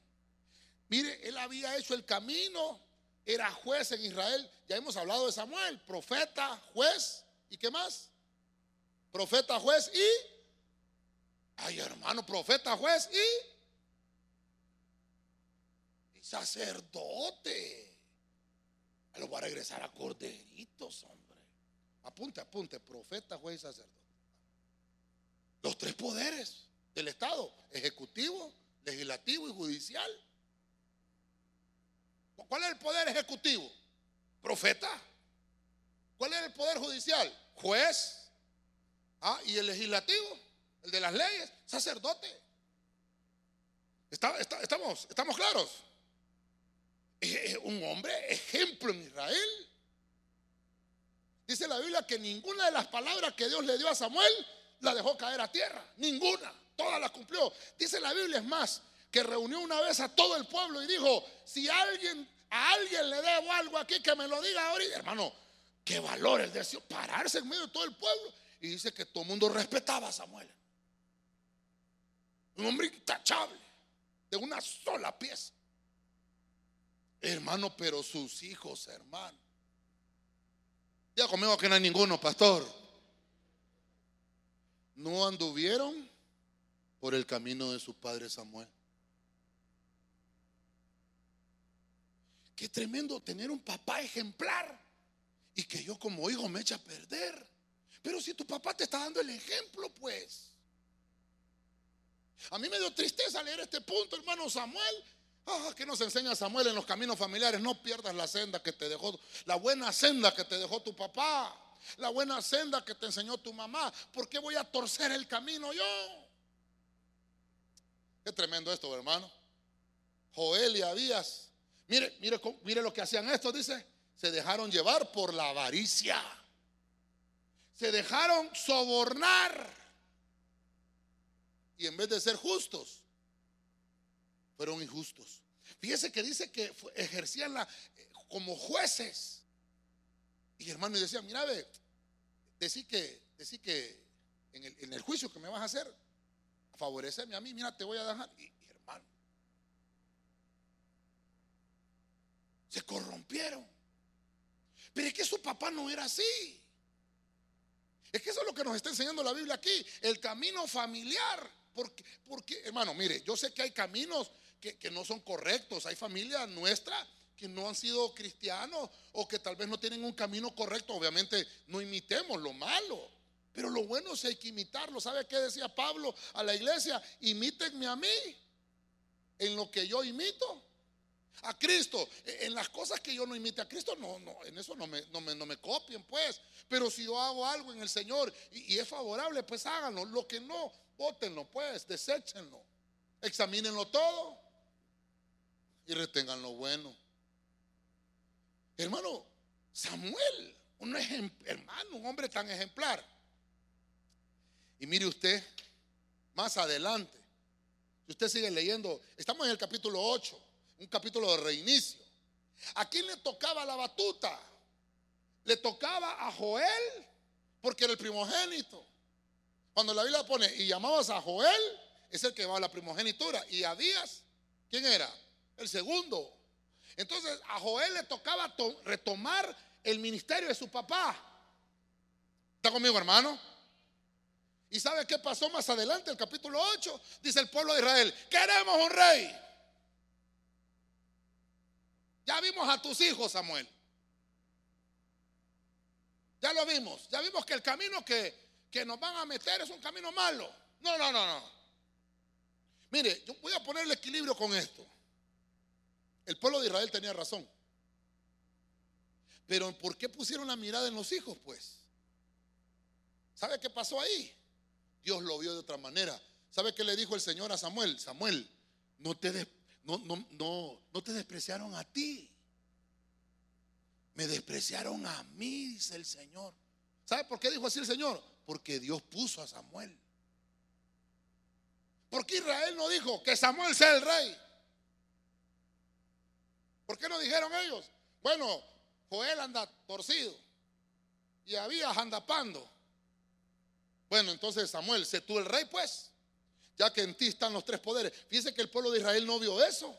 Mire, él había hecho el camino, era juez en Israel. Ya hemos hablado de Samuel, profeta, juez, ¿y qué más? Profeta, juez y... Ay, hermano, profeta, juez y... y sacerdote. Lo voy a regresar a corderitos, hombre. Apunte, apunte, profeta, juez y sacerdote. Los tres poderes del Estado, ejecutivo, legislativo y judicial. ¿Cuál es el poder ejecutivo? Profeta. ¿Cuál es el poder judicial? Juez. ¿Ah? ¿Y el legislativo? El de las leyes, sacerdote. estamos, estamos claros. Un hombre ejemplo en Israel. Dice la Biblia que ninguna de las palabras que Dios le dio a Samuel la dejó caer a tierra. Ninguna. Todas las cumplió. Dice la Biblia, es más, que reunió una vez a todo el pueblo y dijo, si alguien, a alguien le debo algo aquí, que me lo diga ahorita. Hermano, qué valor el deseo pararse en medio de todo el pueblo. Y dice que todo el mundo respetaba a Samuel. Un hombre intachable, de una sola pieza. Hermano, pero sus hijos, hermano. Ya conmigo que no hay ninguno, pastor no anduvieron por el camino de su padre Samuel. Qué tremendo tener un papá ejemplar y que yo como hijo me echa a perder. Pero si tu papá te está dando el ejemplo, pues. A mí me dio tristeza leer este punto, hermano Samuel. Ah, ¿Qué nos enseña Samuel en los caminos familiares? No pierdas la senda que te dejó, la buena senda que te dejó tu papá la buena senda que te enseñó tu mamá. ¿Por qué voy a torcer el camino yo? Qué tremendo esto, hermano. Joel y Abías. Mire, mire, mire lo que hacían estos, dice. Se dejaron llevar por la avaricia. Se dejaron sobornar. Y en vez de ser justos, fueron injustos. Fíjese que dice que ejercían la, eh, como jueces y hermano, y decía, mira, ve, decir que, decir que en el, juicio que me vas a hacer, favorecerme a mí, mira, te voy a dejar. Y, hermano, se corrompieron. Pero es que su papá no era así. Es que eso es lo que nos está enseñando la Biblia aquí, el camino familiar. Porque, hermano, mire, yo sé que hay caminos que, no son correctos, hay familias nuestras que no han sido cristianos o que tal vez no tienen un camino correcto. Obviamente no imitemos lo malo, pero lo bueno es hay que imitarlo. ¿Sabe qué decía Pablo a la iglesia? Imítenme a mí en lo que yo imito. A Cristo, en las cosas que yo no imite a Cristo, no, no, en eso no me, no me, no me copien, pues. Pero si yo hago algo en el Señor y es favorable, pues háganlo. Lo que no, bótenlo, pues, deséchenlo. Examínenlo todo y retengan lo bueno. Hermano, Samuel, un hermano, un hombre tan ejemplar. Y mire usted, más adelante, si usted sigue leyendo, estamos en el capítulo 8, un capítulo de reinicio. ¿A quién le tocaba la batuta? Le tocaba a Joel, porque era el primogénito. Cuando la Biblia pone, y llamabas a Joel, es el que va a la primogenitura. Y a Díaz, ¿quién era? El segundo. Entonces a Joel le tocaba retomar el ministerio de su papá. ¿Está conmigo, hermano? ¿Y sabe qué pasó más adelante? El capítulo 8 dice el pueblo de Israel, queremos un rey. Ya vimos a tus hijos, Samuel. Ya lo vimos. Ya vimos que el camino que, que nos van a meter es un camino malo. No, no, no, no. Mire, yo voy a poner el equilibrio con esto. El pueblo de Israel tenía razón. Pero ¿por qué pusieron la mirada en los hijos, pues? ¿Sabe qué pasó ahí? Dios lo vio de otra manera. ¿Sabe qué le dijo el Señor a Samuel? Samuel, no te, no, no, no, no te despreciaron a ti. Me despreciaron a mí, dice el Señor. ¿Sabe por qué dijo así el Señor? Porque Dios puso a Samuel. ¿Por qué Israel no dijo que Samuel sea el rey? ¿Por qué no dijeron ellos? Bueno, Joel anda torcido y había anda pando. Bueno, entonces Samuel, sé tú el rey, pues, ya que en ti están los tres poderes. Fíjense que el pueblo de Israel no vio eso,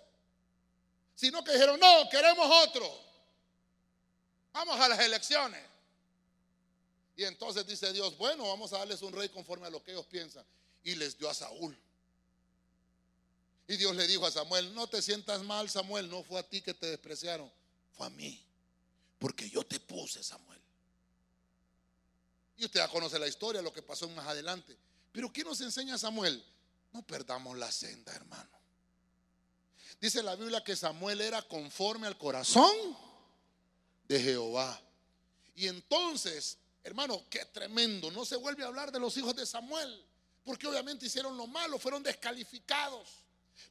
sino que dijeron, no, queremos otro. Vamos a las elecciones. Y entonces dice Dios, bueno, vamos a darles un rey conforme a lo que ellos piensan. Y les dio a Saúl. Y Dios le dijo a Samuel, no te sientas mal, Samuel, no fue a ti que te despreciaron, fue a mí. Porque yo te puse, Samuel. Y usted ya conoce la historia, lo que pasó más adelante. Pero ¿qué nos enseña Samuel? No perdamos la senda, hermano. Dice la Biblia que Samuel era conforme al corazón de Jehová. Y entonces, hermano, qué tremendo. No se vuelve a hablar de los hijos de Samuel. Porque obviamente hicieron lo malo, fueron descalificados.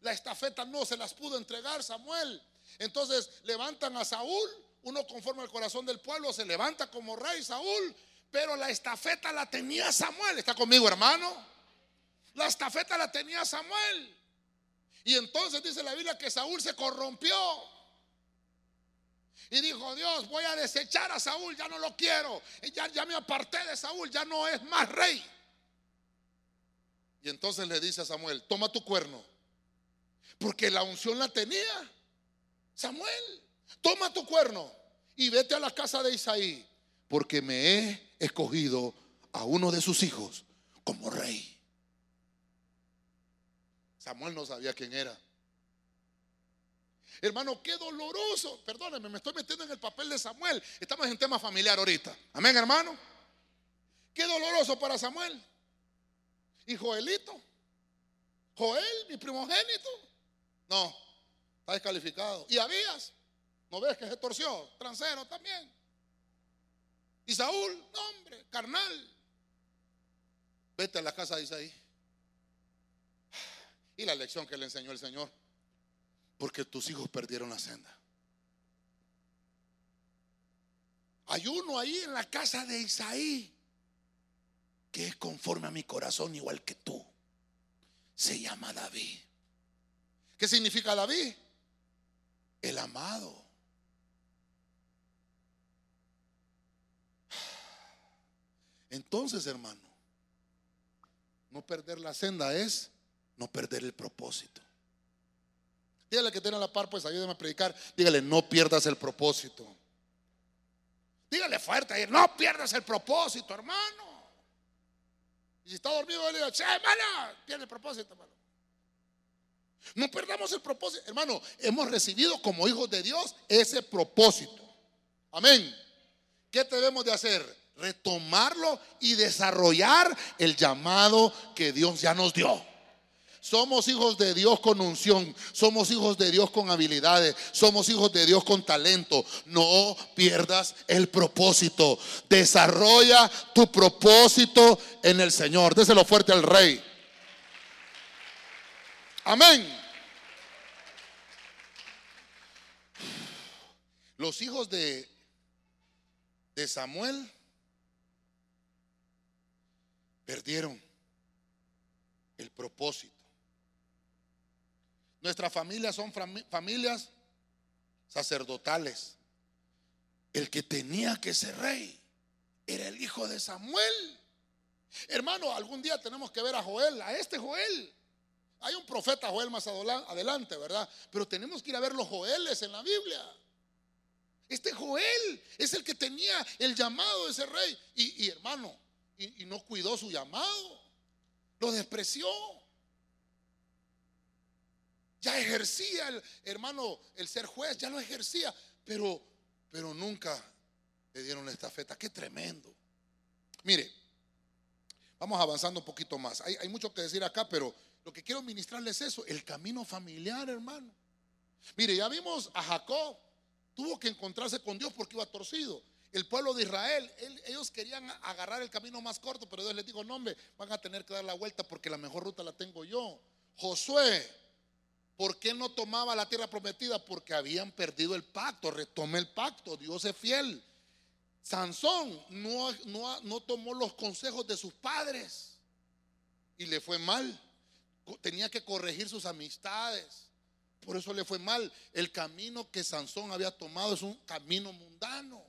La estafeta no se las pudo entregar Samuel. Entonces levantan a Saúl, uno conforme al corazón del pueblo, se levanta como rey Saúl, pero la estafeta la tenía Samuel. ¿Está conmigo, hermano? La estafeta la tenía Samuel. Y entonces dice la Biblia que Saúl se corrompió. Y dijo, Dios, voy a desechar a Saúl, ya no lo quiero. Ya, ya me aparté de Saúl, ya no es más rey. Y entonces le dice a Samuel, toma tu cuerno. Porque la unción la tenía Samuel. Toma tu cuerno y vete a la casa de Isaí. Porque me he escogido a uno de sus hijos como rey. Samuel no sabía quién era. Hermano, qué doloroso. Perdóneme, me estoy metiendo en el papel de Samuel. Estamos en tema familiar ahorita. Amén, hermano. Qué doloroso para Samuel. Y Joelito. Joel, mi primogénito. No, está descalificado. Y Abías, ¿no ves que se torció? Transero también. Y Saúl, carnal. Vete a la casa de Isaí. Y la lección que le enseñó el Señor. Porque tus hijos perdieron la senda. Hay uno ahí en la casa de Isaí que es conforme a mi corazón igual que tú. Se llama David. ¿Qué significa David? El amado. Entonces, hermano, no perder la senda es no perder el propósito. Dígale que tiene la par, pues ayúdeme a predicar. Dígale, no pierdas el propósito. Dígale fuerte, no pierdas el propósito, hermano. Y si está dormido, le diga, che, pierde el propósito, hermano. No perdamos el propósito. Hermano, hemos recibido como hijos de Dios ese propósito. Amén. ¿Qué debemos de hacer? Retomarlo y desarrollar el llamado que Dios ya nos dio. Somos hijos de Dios con unción, somos hijos de Dios con habilidades, somos hijos de Dios con talento. No pierdas el propósito. Desarrolla tu propósito en el Señor. Déselo fuerte al Rey. Amén. Los hijos de, de Samuel perdieron el propósito. Nuestras familias son familias sacerdotales. El que tenía que ser rey era el hijo de Samuel. Hermano, algún día tenemos que ver a Joel, a este Joel. Hay un profeta Joel más adelante, ¿verdad? Pero tenemos que ir a ver los Joeles en la Biblia. Este Joel es el que tenía el llamado de ese rey. Y, hermano, y, y no cuidó su llamado. Lo despreció. Ejercía el hermano el ser juez, ya lo ejercía, pero, pero nunca le dieron la estafeta. Qué tremendo. Mire, vamos avanzando un poquito más. Hay, hay mucho que decir acá, pero lo que quiero ministrarles es eso, el camino familiar, hermano. Mire, ya vimos a Jacob, tuvo que encontrarse con Dios porque iba torcido. El pueblo de Israel, ellos querían agarrar el camino más corto, pero Dios les dijo, no hombre, van a tener que dar la vuelta porque la mejor ruta la tengo yo. Josué, ¿Por qué no tomaba la tierra prometida? Porque habían perdido el pacto. Retome el pacto. Dios es fiel. Sansón no, no, no tomó los consejos de sus padres y le fue mal. Tenía que corregir sus amistades. Por eso le fue mal. El camino que Sansón había tomado es un camino mundano.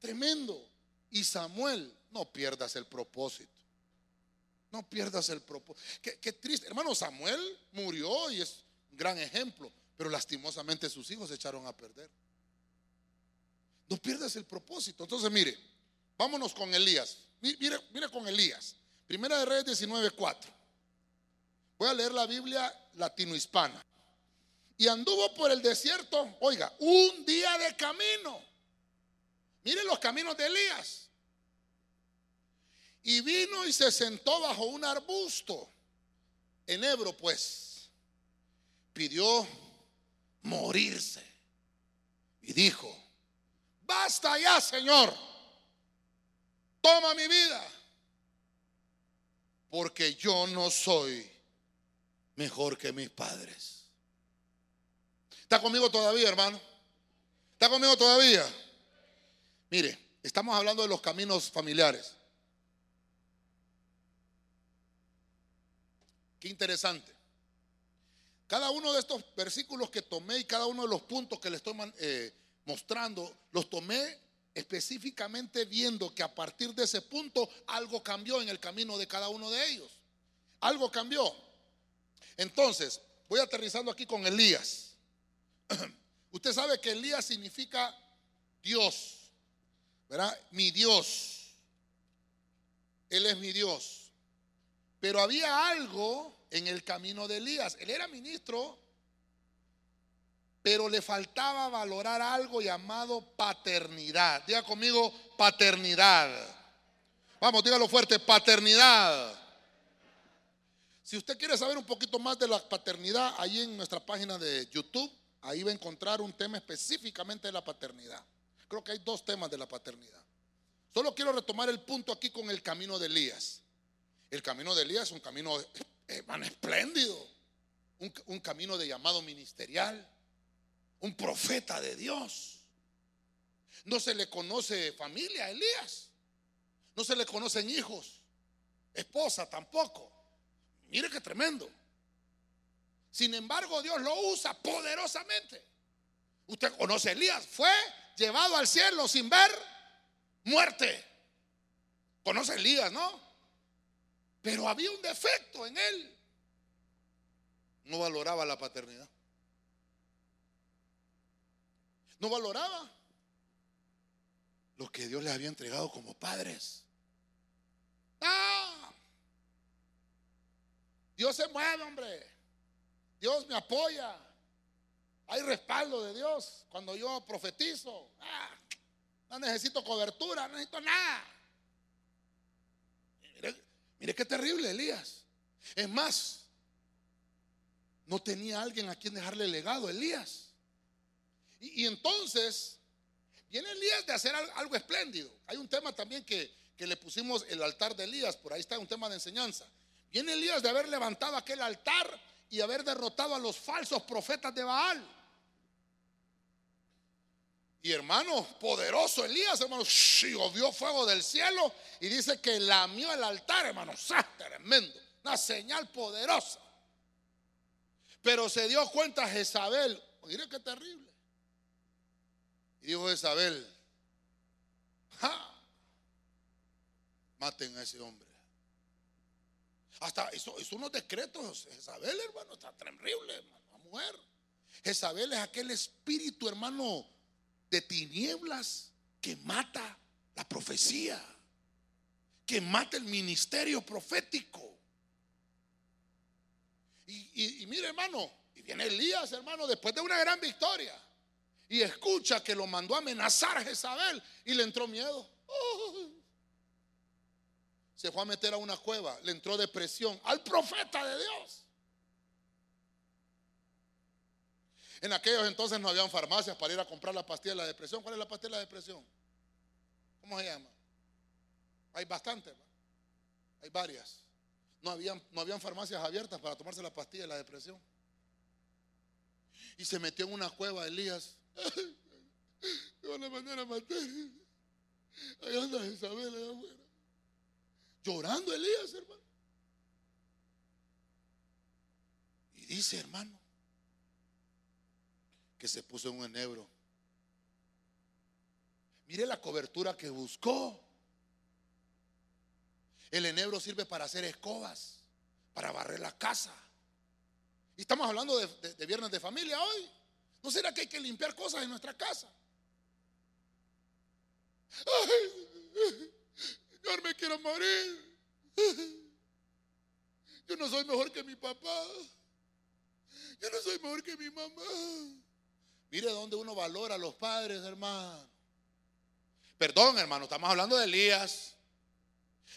Tremendo. Y Samuel, no pierdas el propósito. No pierdas el propósito. Qué, triste. Hermano, Samuel murió y es gran ejemplo. Pero lastimosamente sus hijos se echaron a perder. No pierdas el propósito. Entonces, mire, vámonos con Elías. Mire, mire con Elías. Primera de Reyes 19:4. Voy a leer la Biblia latino-hispana. Y anduvo por el desierto, oiga, un día de camino. Miren los caminos de Elías. Y vino y se sentó bajo un arbusto. En Ebro, pues, pidió morirse. Y dijo, basta ya, Señor. Toma mi vida. Porque yo no soy mejor que mis padres. ¿Está conmigo todavía, hermano? ¿Está conmigo todavía? Mire, estamos hablando de los caminos familiares. Qué interesante. Cada uno de estos versículos que tomé y cada uno de los puntos que le estoy eh, mostrando, los tomé específicamente viendo que a partir de ese punto algo cambió en el camino de cada uno de ellos. Algo cambió. Entonces, voy aterrizando aquí con Elías. Usted sabe que Elías significa Dios, ¿verdad? Mi Dios. Él es mi Dios. Pero había algo en el camino de Elías. Él era ministro, pero le faltaba valorar algo llamado paternidad. Diga conmigo, paternidad. Vamos, dígalo fuerte, paternidad. Si usted quiere saber un poquito más de la paternidad, ahí en nuestra página de YouTube, ahí va a encontrar un tema específicamente de la paternidad. Creo que hay dos temas de la paternidad. Solo quiero retomar el punto aquí con el camino de Elías. El camino de Elías es un camino eh, espléndido, un, camino de llamado ministerial, un profeta de Dios. No se le conoce familia a Elías, no se le conocen hijos, esposa tampoco. Mire qué tremendo. Sin embargo, Dios lo usa poderosamente. Usted conoce a Elías, fue llevado al cielo sin ver muerte. Conoce Elías, ¿no? Pero había un defecto en él. No valoraba la paternidad. No valoraba lo que Dios le había entregado como padres. ¡Ah! Dios se mueve, hombre. Dios me apoya. Hay respaldo de Dios cuando yo profetizo. Ah, no necesito cobertura, no necesito nada. Mire qué terrible Elías. Es más, no tenía alguien a quien dejarle legado, Elías. Y, entonces, viene Elías de hacer algo, espléndido. Hay un tema también que, que le pusimos el altar de Elías, por ahí está un tema de enseñanza. Viene Elías de haber levantado aquel altar y haber derrotado a los falsos profetas de Baal. Y hermano, poderoso Elías, hermano, llovió fuego del cielo y dice que lamió el altar, hermano, tremendo, una señal poderosa. Pero se dio cuenta Jezabel, mire qué terrible. Y dijo Jezabel, maten a ese hombre. Hasta eso es unos decretos, Jezabel, hermano, está terrible, hermano, mujer. Jezabel es aquel espíritu, hermano, de tinieblas que mata la profecía, que mata el ministerio profético. Y, mire, hermano, y viene Elías, hermano, después de una gran victoria. Y escucha que lo mandó a amenazar a Jezabel y le entró miedo. Se fue a meter a una cueva, le entró depresión al profeta de Dios. En aquellos entonces no habían farmacias para ir a comprar la pastilla de la depresión. ¿Cuál es la pastilla de la depresión? ¿Cómo se llama? Hay bastantes, hay varias. No habían, no habían farmacias abiertas para tomarse la pastilla de la depresión. Y se metió en una cueva Elías. A matar. Ahí anda Isabel allá afuera. Llorando Elías, hermano. Y dice, hermano, que se puso en un enebro. Mire la cobertura que buscó. El enebro sirve para hacer escobas, para barrer la casa. Y estamos hablando de, viernes de familia hoy. ¿No será que hay que limpiar cosas en nuestra casa? Ay, yo me quiero morir. Yo no soy mejor que mi papá. Yo no soy mejor que mi mamá. Mire dónde uno valora a los padres, hermano. Perdón, hermano, estamos hablando de Elías.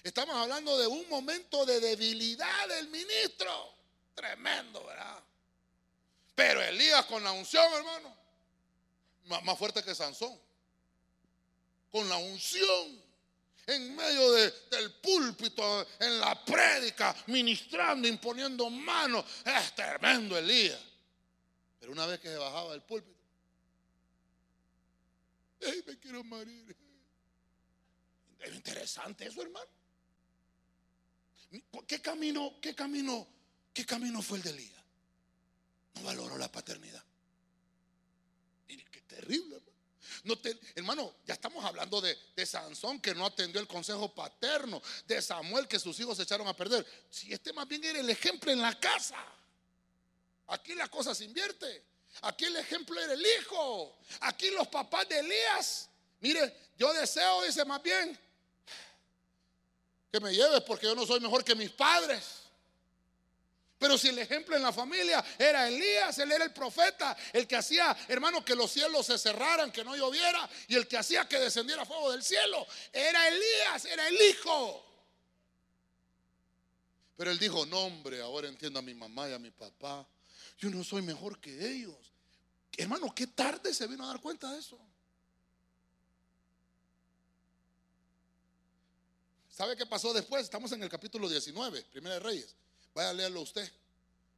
Estamos hablando de un momento de debilidad del ministro. Tremendo, ¿verdad? Pero Elías con la unción, hermano, más, fuerte que Sansón. Con la unción en medio del púlpito, en la prédica, ministrando, imponiendo manos. Es tremendo Elías. Pero una vez que se bajaba del púlpito, ¡ay, me quiero morir! Es interesante eso, hermano. ¿Qué camino, qué camino, qué camino fue el de Elías? No valoró la paternidad. Mire, qué terrible, hermano. No hermano, ya estamos hablando de, de, Sansón que no atendió el consejo paterno, de Samuel que sus hijos se echaron a perder. Si este más bien era el ejemplo en la casa. Aquí la cosa se invierte. Aquí el ejemplo era el hijo. Aquí los papás de Elías. Mire, yo deseo, dice más bien, que me lleves porque yo no soy mejor que mis padres. Pero si el ejemplo en la familia era Elías, él era el profeta, el que hacía, hermano, que los cielos se cerraran, que no lloviera, y el que hacía que descendiera fuego del cielo, era Elías, era el hijo. Pero él dijo, no hombre, ahora entiendo a mi mamá y a mi papá. Yo no soy mejor que ellos. Hermano, qué tarde se vino a dar cuenta de eso. ¿Sabe qué pasó después? Estamos en el capítulo 19, Primera de Reyes. Vaya a leerlo usted.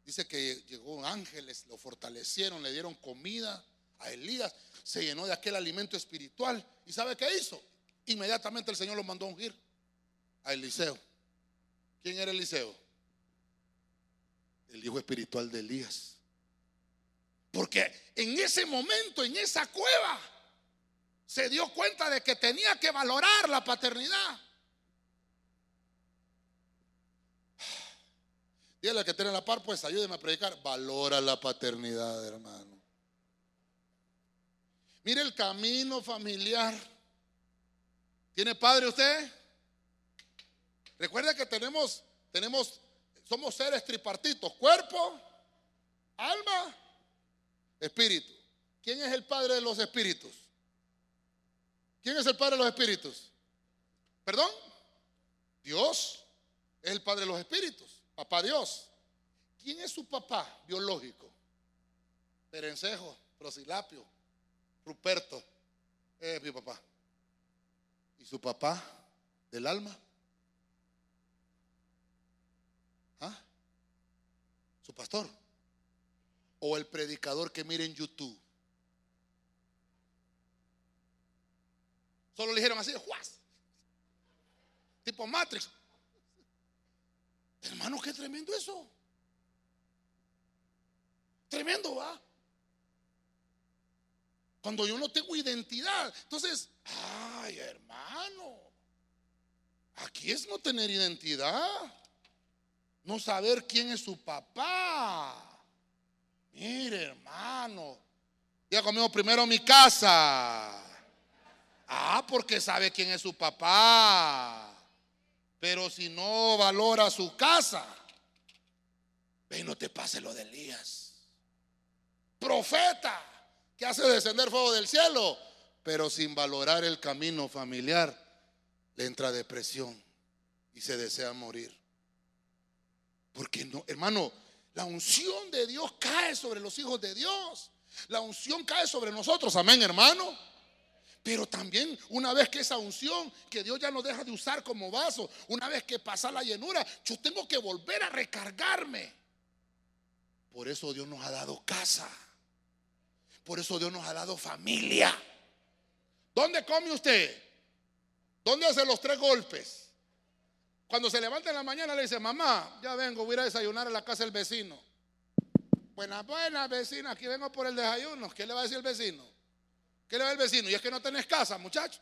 Dice que llegó ángeles, lo fortalecieron, le dieron comida a Elías, se llenó de aquel alimento espiritual. ¿Y sabe qué hizo? Inmediatamente el Señor lo mandó a ungir a Eliseo. ¿Quién era Eliseo? El hijo espiritual de Elías. Porque en ese momento, en esa cueva, se dio cuenta de que tenía que valorar la paternidad. Dígale que tiene la par, pues ayúdeme a predicar. Valora la paternidad, hermano. Mire el camino familiar. ¿Tiene padre usted? Recuerda que tenemos, tenemos, somos seres tripartitos, cuerpo, alma, espíritu. ¿Quién es el padre de los espíritus? ¿Quién es el padre de los espíritus? ¿Perdón? Dios es el padre de los espíritus. Papá Dios. ¿Quién es su papá biológico? Perencejo, Prosilapio, Ruperto. Es mi papá. ¿Y su papá del alma? ¿Ah? ¿Su pastor? ¿O el predicador que mire en YouTube? Solo le dijeron así, ¡juas! Tipo Matrix. Hermano, qué tremendo eso. Tremendo, va. Cuando yo no tengo identidad. Entonces, ay, hermano. Aquí es no tener identidad. No saber quién es su papá. Mire, hermano. Ya conmigo primero mi casa. Ah, porque sabe quién es su papá. Pero si no valora su casa, ve no te pase lo de Elías. Profeta que hace descender fuego del cielo, pero sin valorar el camino familiar, le entra depresión y se desea morir. Porque no, hermano, la unción de Dios cae sobre los hijos de Dios. La unción cae sobre nosotros, amén, hermano. Pero también una vez que esa unción que Dios ya no deja de usar como vaso, una vez que pasa la llenura, yo tengo que volver a recargarme. Por eso Dios nos ha dado casa. Por eso Dios nos ha dado familia. ¿Dónde come usted? ¿Dónde hace los tres golpes? Cuando se levanta en la mañana le dice, mamá, ya vengo, voy a desayunar a la casa del vecino. Buenas, buenas, vecina, aquí vengo por el desayuno. ¿Qué le va a decir el vecino? ¿Qué le va el vecino? Y es que no tenés casa, muchacho.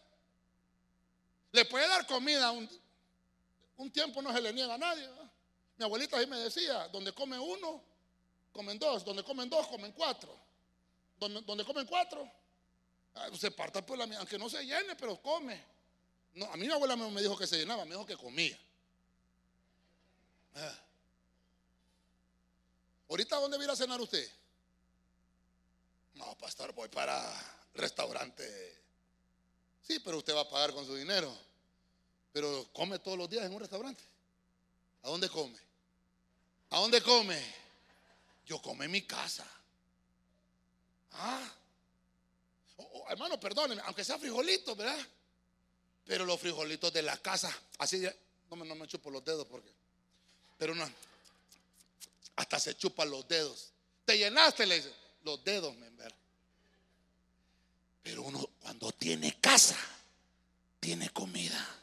Le puede dar comida, un, un tiempo no se le niega a nadie. Mi abuelita ahí me decía, donde come uno, comen dos, donde comen dos, comen cuatro. Donde, donde comen cuatro, ah, se parta por la aunque no se llene, pero come. No, a mí mi abuela me dijo que se llenaba, me dijo que comía. Ah. ¿Ahorita dónde va a ir a cenar usted? No, pastor, voy para restaurante. Sí, pero usted va a pagar con su dinero. Pero come todos los días en un restaurante. ¿A dónde come? ¿A dónde come? Yo como en mi casa. Ah. hermano, perdóneme, aunque sea frijolito, ¿verdad? Pero los frijolitos de la casa, así no me, no me chupo los dedos porque. Pero no. Hasta se chupan los dedos. Te llenaste, le dice. Los dedos, me Pero uno cuando tiene casa, tiene comida.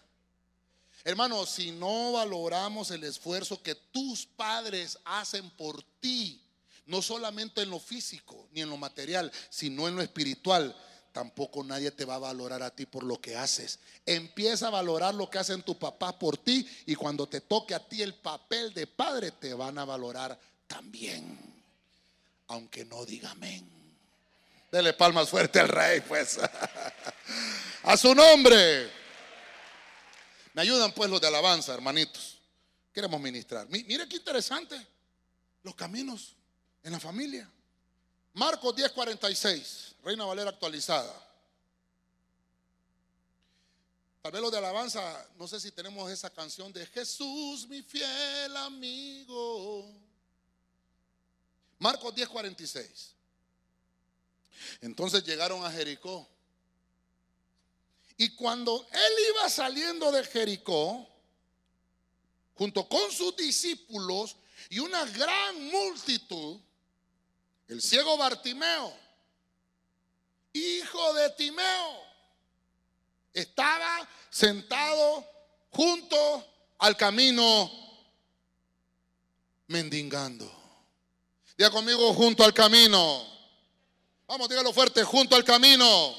Hermano, si no valoramos el esfuerzo que tus padres hacen por ti, no solamente en lo físico ni en lo material, sino en lo espiritual, tampoco nadie te va a valorar a ti por lo que haces. Empieza a valorar lo que hacen tu papá por ti y cuando te toque a ti el papel de padre te van a valorar también. Aunque no diga amén. Dele palmas fuerte al rey, pues. a su nombre. Me ayudan pues los de alabanza, hermanitos. Queremos ministrar. Mire qué interesante. Los caminos en la familia. Marcos 10:46, Reina Valera actualizada. Tal vez los de alabanza, no sé si tenemos esa canción de Jesús, mi fiel amigo. Marcos 10:46. Entonces llegaron a Jericó. Y cuando él iba saliendo de Jericó, junto con sus discípulos y una gran multitud, el ciego Bartimeo, hijo de Timeo, estaba sentado junto al camino mendigando. Diga conmigo junto al camino. Vamos, dígalo fuerte, junto al camino.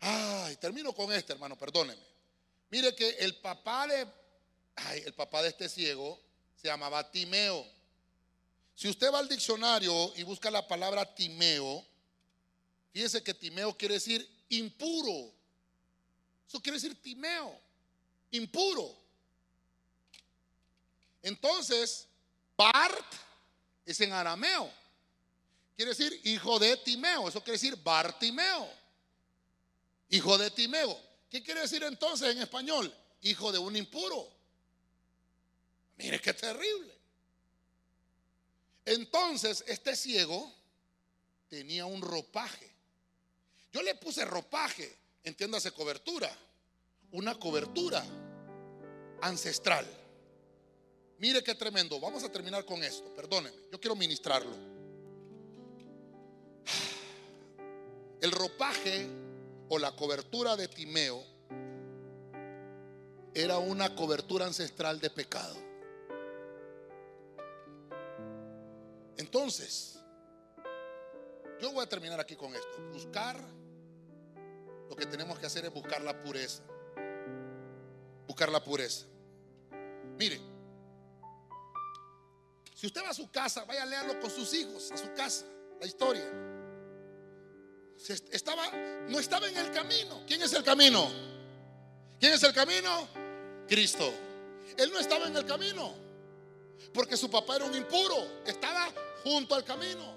Ay, termino con este, hermano, perdóneme. Mire que el papá de, ay, el papá de este ciego se llamaba Timeo. Si usted va al diccionario y busca la palabra Timeo, fíjese que Timeo quiere decir impuro. Eso quiere decir Timeo, impuro. Entonces, Bart es en arameo. Quiere decir hijo de Timeo. Eso quiere decir Bartimeo. Hijo de Timeo. ¿Qué quiere decir entonces en español? Hijo de un impuro. Mire qué terrible. Entonces, este ciego tenía un ropaje. Yo le puse ropaje, entiéndase cobertura, una cobertura ancestral. Mire qué tremendo. Vamos a terminar con esto, perdónenme, yo quiero ministrarlo. El ropaje o la cobertura de Timeo era una cobertura ancestral de pecado. Entonces, yo voy a terminar aquí con esto. Buscar, lo que tenemos que hacer es buscar la pureza. Buscar la pureza. Mire, si usted va a su casa, vaya a leerlo con sus hijos, a su casa, la historia. Estaba, no estaba en el camino. ¿Quién es el camino? ¿Quién es el camino? Cristo. Él no estaba en el camino. Porque su papá era un impuro. Estaba junto al camino.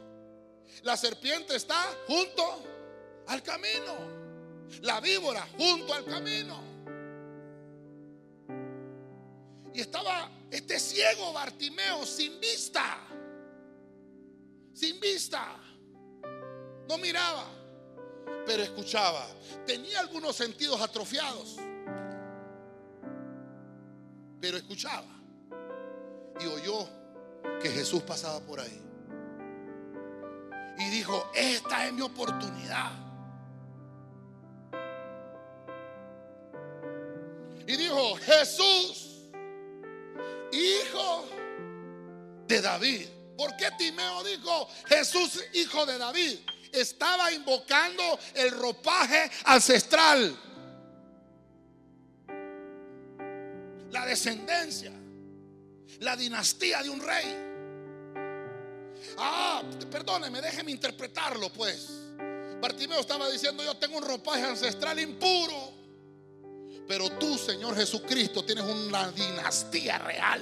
La serpiente está junto al camino. La víbora junto al camino. Y estaba este ciego Bartimeo sin vista. Sin vista. No miraba, pero escuchaba. Tenía algunos sentidos atrofiados. Pero escuchaba. Y oyó que Jesús pasaba por ahí. Y dijo, esta es mi oportunidad. Y dijo, Jesús, hijo de David. ¿Por qué Timeo dijo Jesús, hijo de David? Estaba invocando el ropaje ancestral. La descendencia. La dinastía de un rey. Ah, perdóneme, déjeme interpretarlo pues. Bartimeo estaba diciendo, yo tengo un ropaje ancestral impuro. Pero tú, Señor Jesucristo, tienes una dinastía real.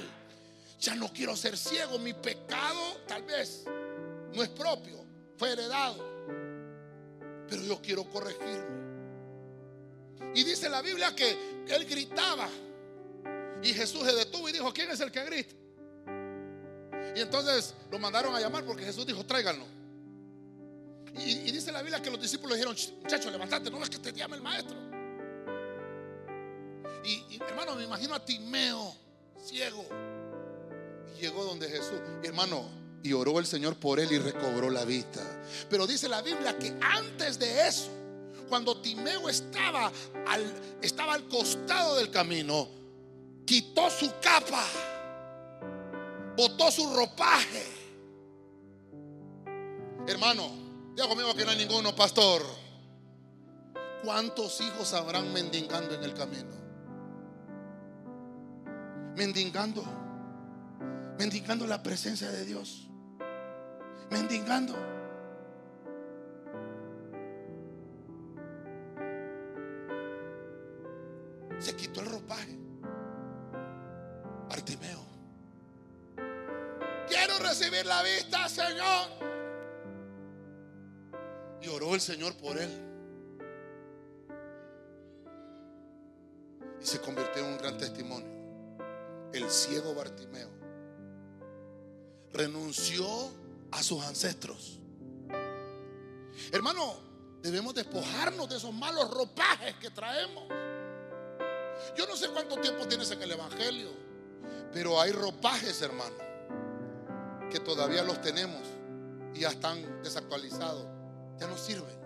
Ya no quiero ser ciego. Mi pecado tal vez no es propio, fue heredado. Pero yo quiero corregirme. Y dice la Biblia que él gritaba. Y Jesús se detuvo y dijo, ¿quién es el que grita? Y entonces lo mandaron a llamar porque Jesús dijo, tráiganlo. Y, dice la Biblia que los discípulos dijeron, muchachos, levantate, no es que te llame el maestro. Y, y hermano, me imagino a Timeo, ciego llegó donde Jesús. hermano, y oró el Señor por él y recobró la vista. Pero dice la Biblia que antes de eso, cuando Timeo estaba al, estaba al costado del camino, quitó su capa, botó su ropaje. Hermano, diga conmigo que no hay ninguno, pastor. ¿Cuántos hijos habrán mendigando en el camino? Mendigando mendigando la presencia de Dios. Mendigando. Se quitó el ropaje. Recibir la vista, Señor. Y oró el Señor por él. Y se convirtió en un gran testimonio. El ciego Bartimeo renunció a sus ancestros. Hermano, debemos despojarnos de esos malos ropajes que traemos. Yo no sé cuánto tiempo tienes en el Evangelio, pero hay ropajes, hermano, que todavía los tenemos y ya están desactualizados, ya no sirven.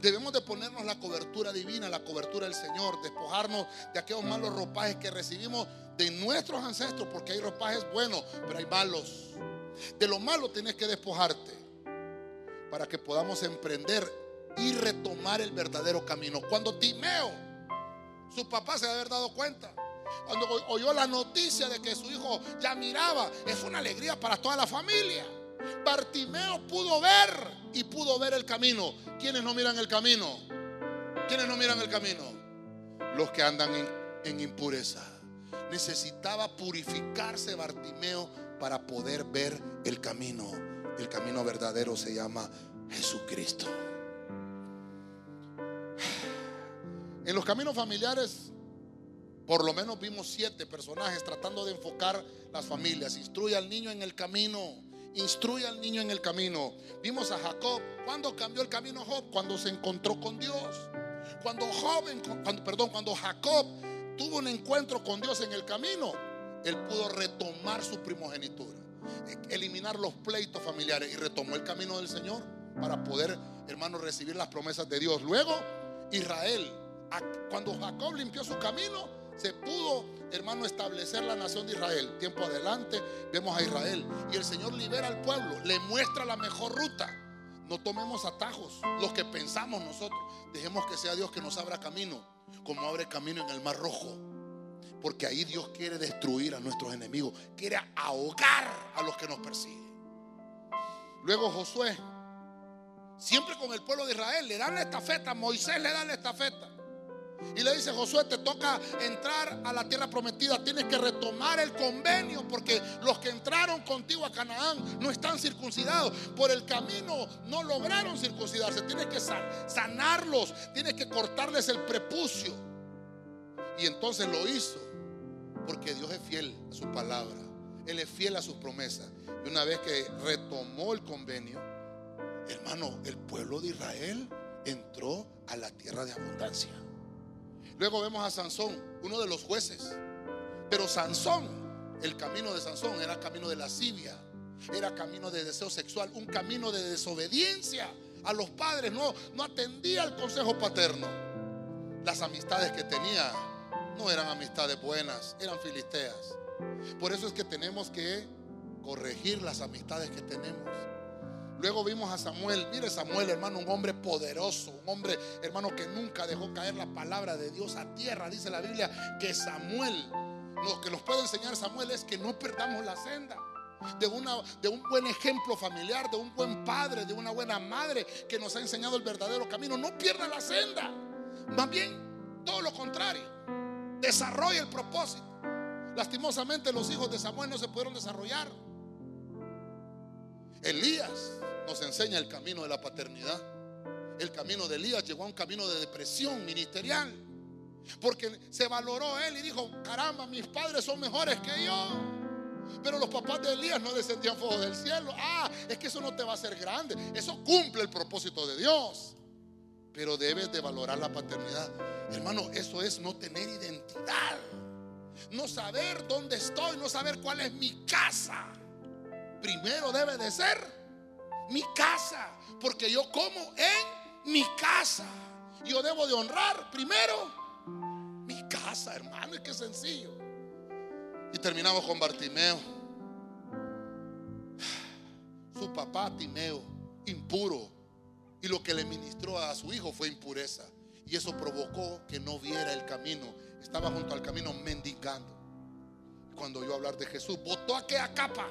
Debemos de ponernos la cobertura divina, la cobertura del Señor, despojarnos de aquellos malos ropajes que recibimos de nuestros ancestros, porque hay ropajes buenos, pero hay malos. De lo malo tienes que despojarte para que podamos emprender y retomar el verdadero camino. Cuando Timeo, su papá se debe haber dado cuenta, cuando oyó la noticia de que su hijo ya miraba, es una alegría para toda la familia. Bartimeo pudo ver y pudo ver el camino. ¿Quiénes no miran el camino? ¿Quiénes no miran el camino? Los que andan en, en impureza. Necesitaba purificarse Bartimeo para poder ver el camino. El camino verdadero se llama Jesucristo. En los caminos familiares, por lo menos vimos siete personajes tratando de enfocar las familias. Instruye al niño en el camino instruye al niño en el camino. Vimos a Jacob. ¿Cuándo cambió el camino Job? Cuando se encontró con Dios. Cuando joven, cuando, perdón, cuando Jacob tuvo un encuentro con Dios en el camino, él pudo retomar su primogenitura, eliminar los pleitos familiares y retomó el camino del Señor para poder, hermano, recibir las promesas de Dios. Luego, Israel, cuando Jacob limpió su camino, se pudo, hermano, establecer la nación de Israel. Tiempo adelante vemos a Israel y el Señor libera al pueblo, le muestra la mejor ruta. No tomemos atajos, los que pensamos nosotros. Dejemos que sea Dios que nos abra camino, como abre camino en el Mar Rojo. Porque ahí Dios quiere destruir a nuestros enemigos, quiere ahogar a los que nos persiguen. Luego Josué, siempre con el pueblo de Israel, le dan la estafeta, Moisés le da la estafeta. Y le dice, Josué, te toca entrar a la tierra prometida. Tienes que retomar el convenio porque los que entraron contigo a Canaán no están circuncidados. Por el camino no lograron circuncidarse. Tienes que sanarlos. Tienes que cortarles el prepucio. Y entonces lo hizo porque Dios es fiel a su palabra. Él es fiel a sus promesas. Y una vez que retomó el convenio, hermano, el pueblo de Israel entró a la tierra de abundancia. Luego vemos a Sansón, uno de los jueces. Pero Sansón, el camino de Sansón era camino de lascivia, Era camino de deseo sexual, un camino de desobediencia a los padres. No, no atendía al consejo paterno. Las amistades que tenía no eran amistades buenas, eran filisteas. Por eso es que tenemos que corregir las amistades que tenemos. Luego vimos a Samuel. Mire Samuel, hermano, un hombre poderoso, un hombre, hermano, que nunca dejó caer la palabra de Dios a tierra. Dice la Biblia que Samuel, lo que nos puede enseñar Samuel es que no perdamos la senda. De, un buen ejemplo familiar, de un buen padre, de una buena madre que nos ha enseñado el verdadero camino. No pierda la senda. Más bien, todo lo contrario. Desarrolla el propósito. Lastimosamente los hijos de Samuel no se pudieron desarrollar. Elías nos enseña el camino de la paternidad. El camino de Elías llegó a un camino de depresión ministerial. Porque se valoró él y dijo, caramba, mis padres son mejores que yo. Pero los papás de Elías no descendían fuego del cielo. Ah, es que eso no te va a hacer grande. Eso cumple el propósito de Dios. Pero debes de valorar la paternidad. Hermano, eso es no tener identidad. No saber dónde estoy, no saber cuál es mi casa. Primero debe de ser mi casa, porque yo como en mi casa. Yo debo de honrar primero mi casa, hermano, y qué sencillo. Y terminamos con Bartimeo. Su papá, Timeo, impuro. Y lo que le ministró a su hijo fue impureza. Y eso provocó que no viera el camino. Estaba junto al camino mendigando. Cuando yo hablar de Jesús, botó aquella capa,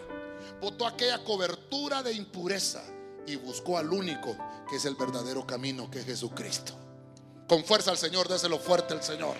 botó aquella cobertura de impureza y buscó al único que es el verdadero camino, que es Jesucristo. Con fuerza al Señor, déselo fuerte al Señor.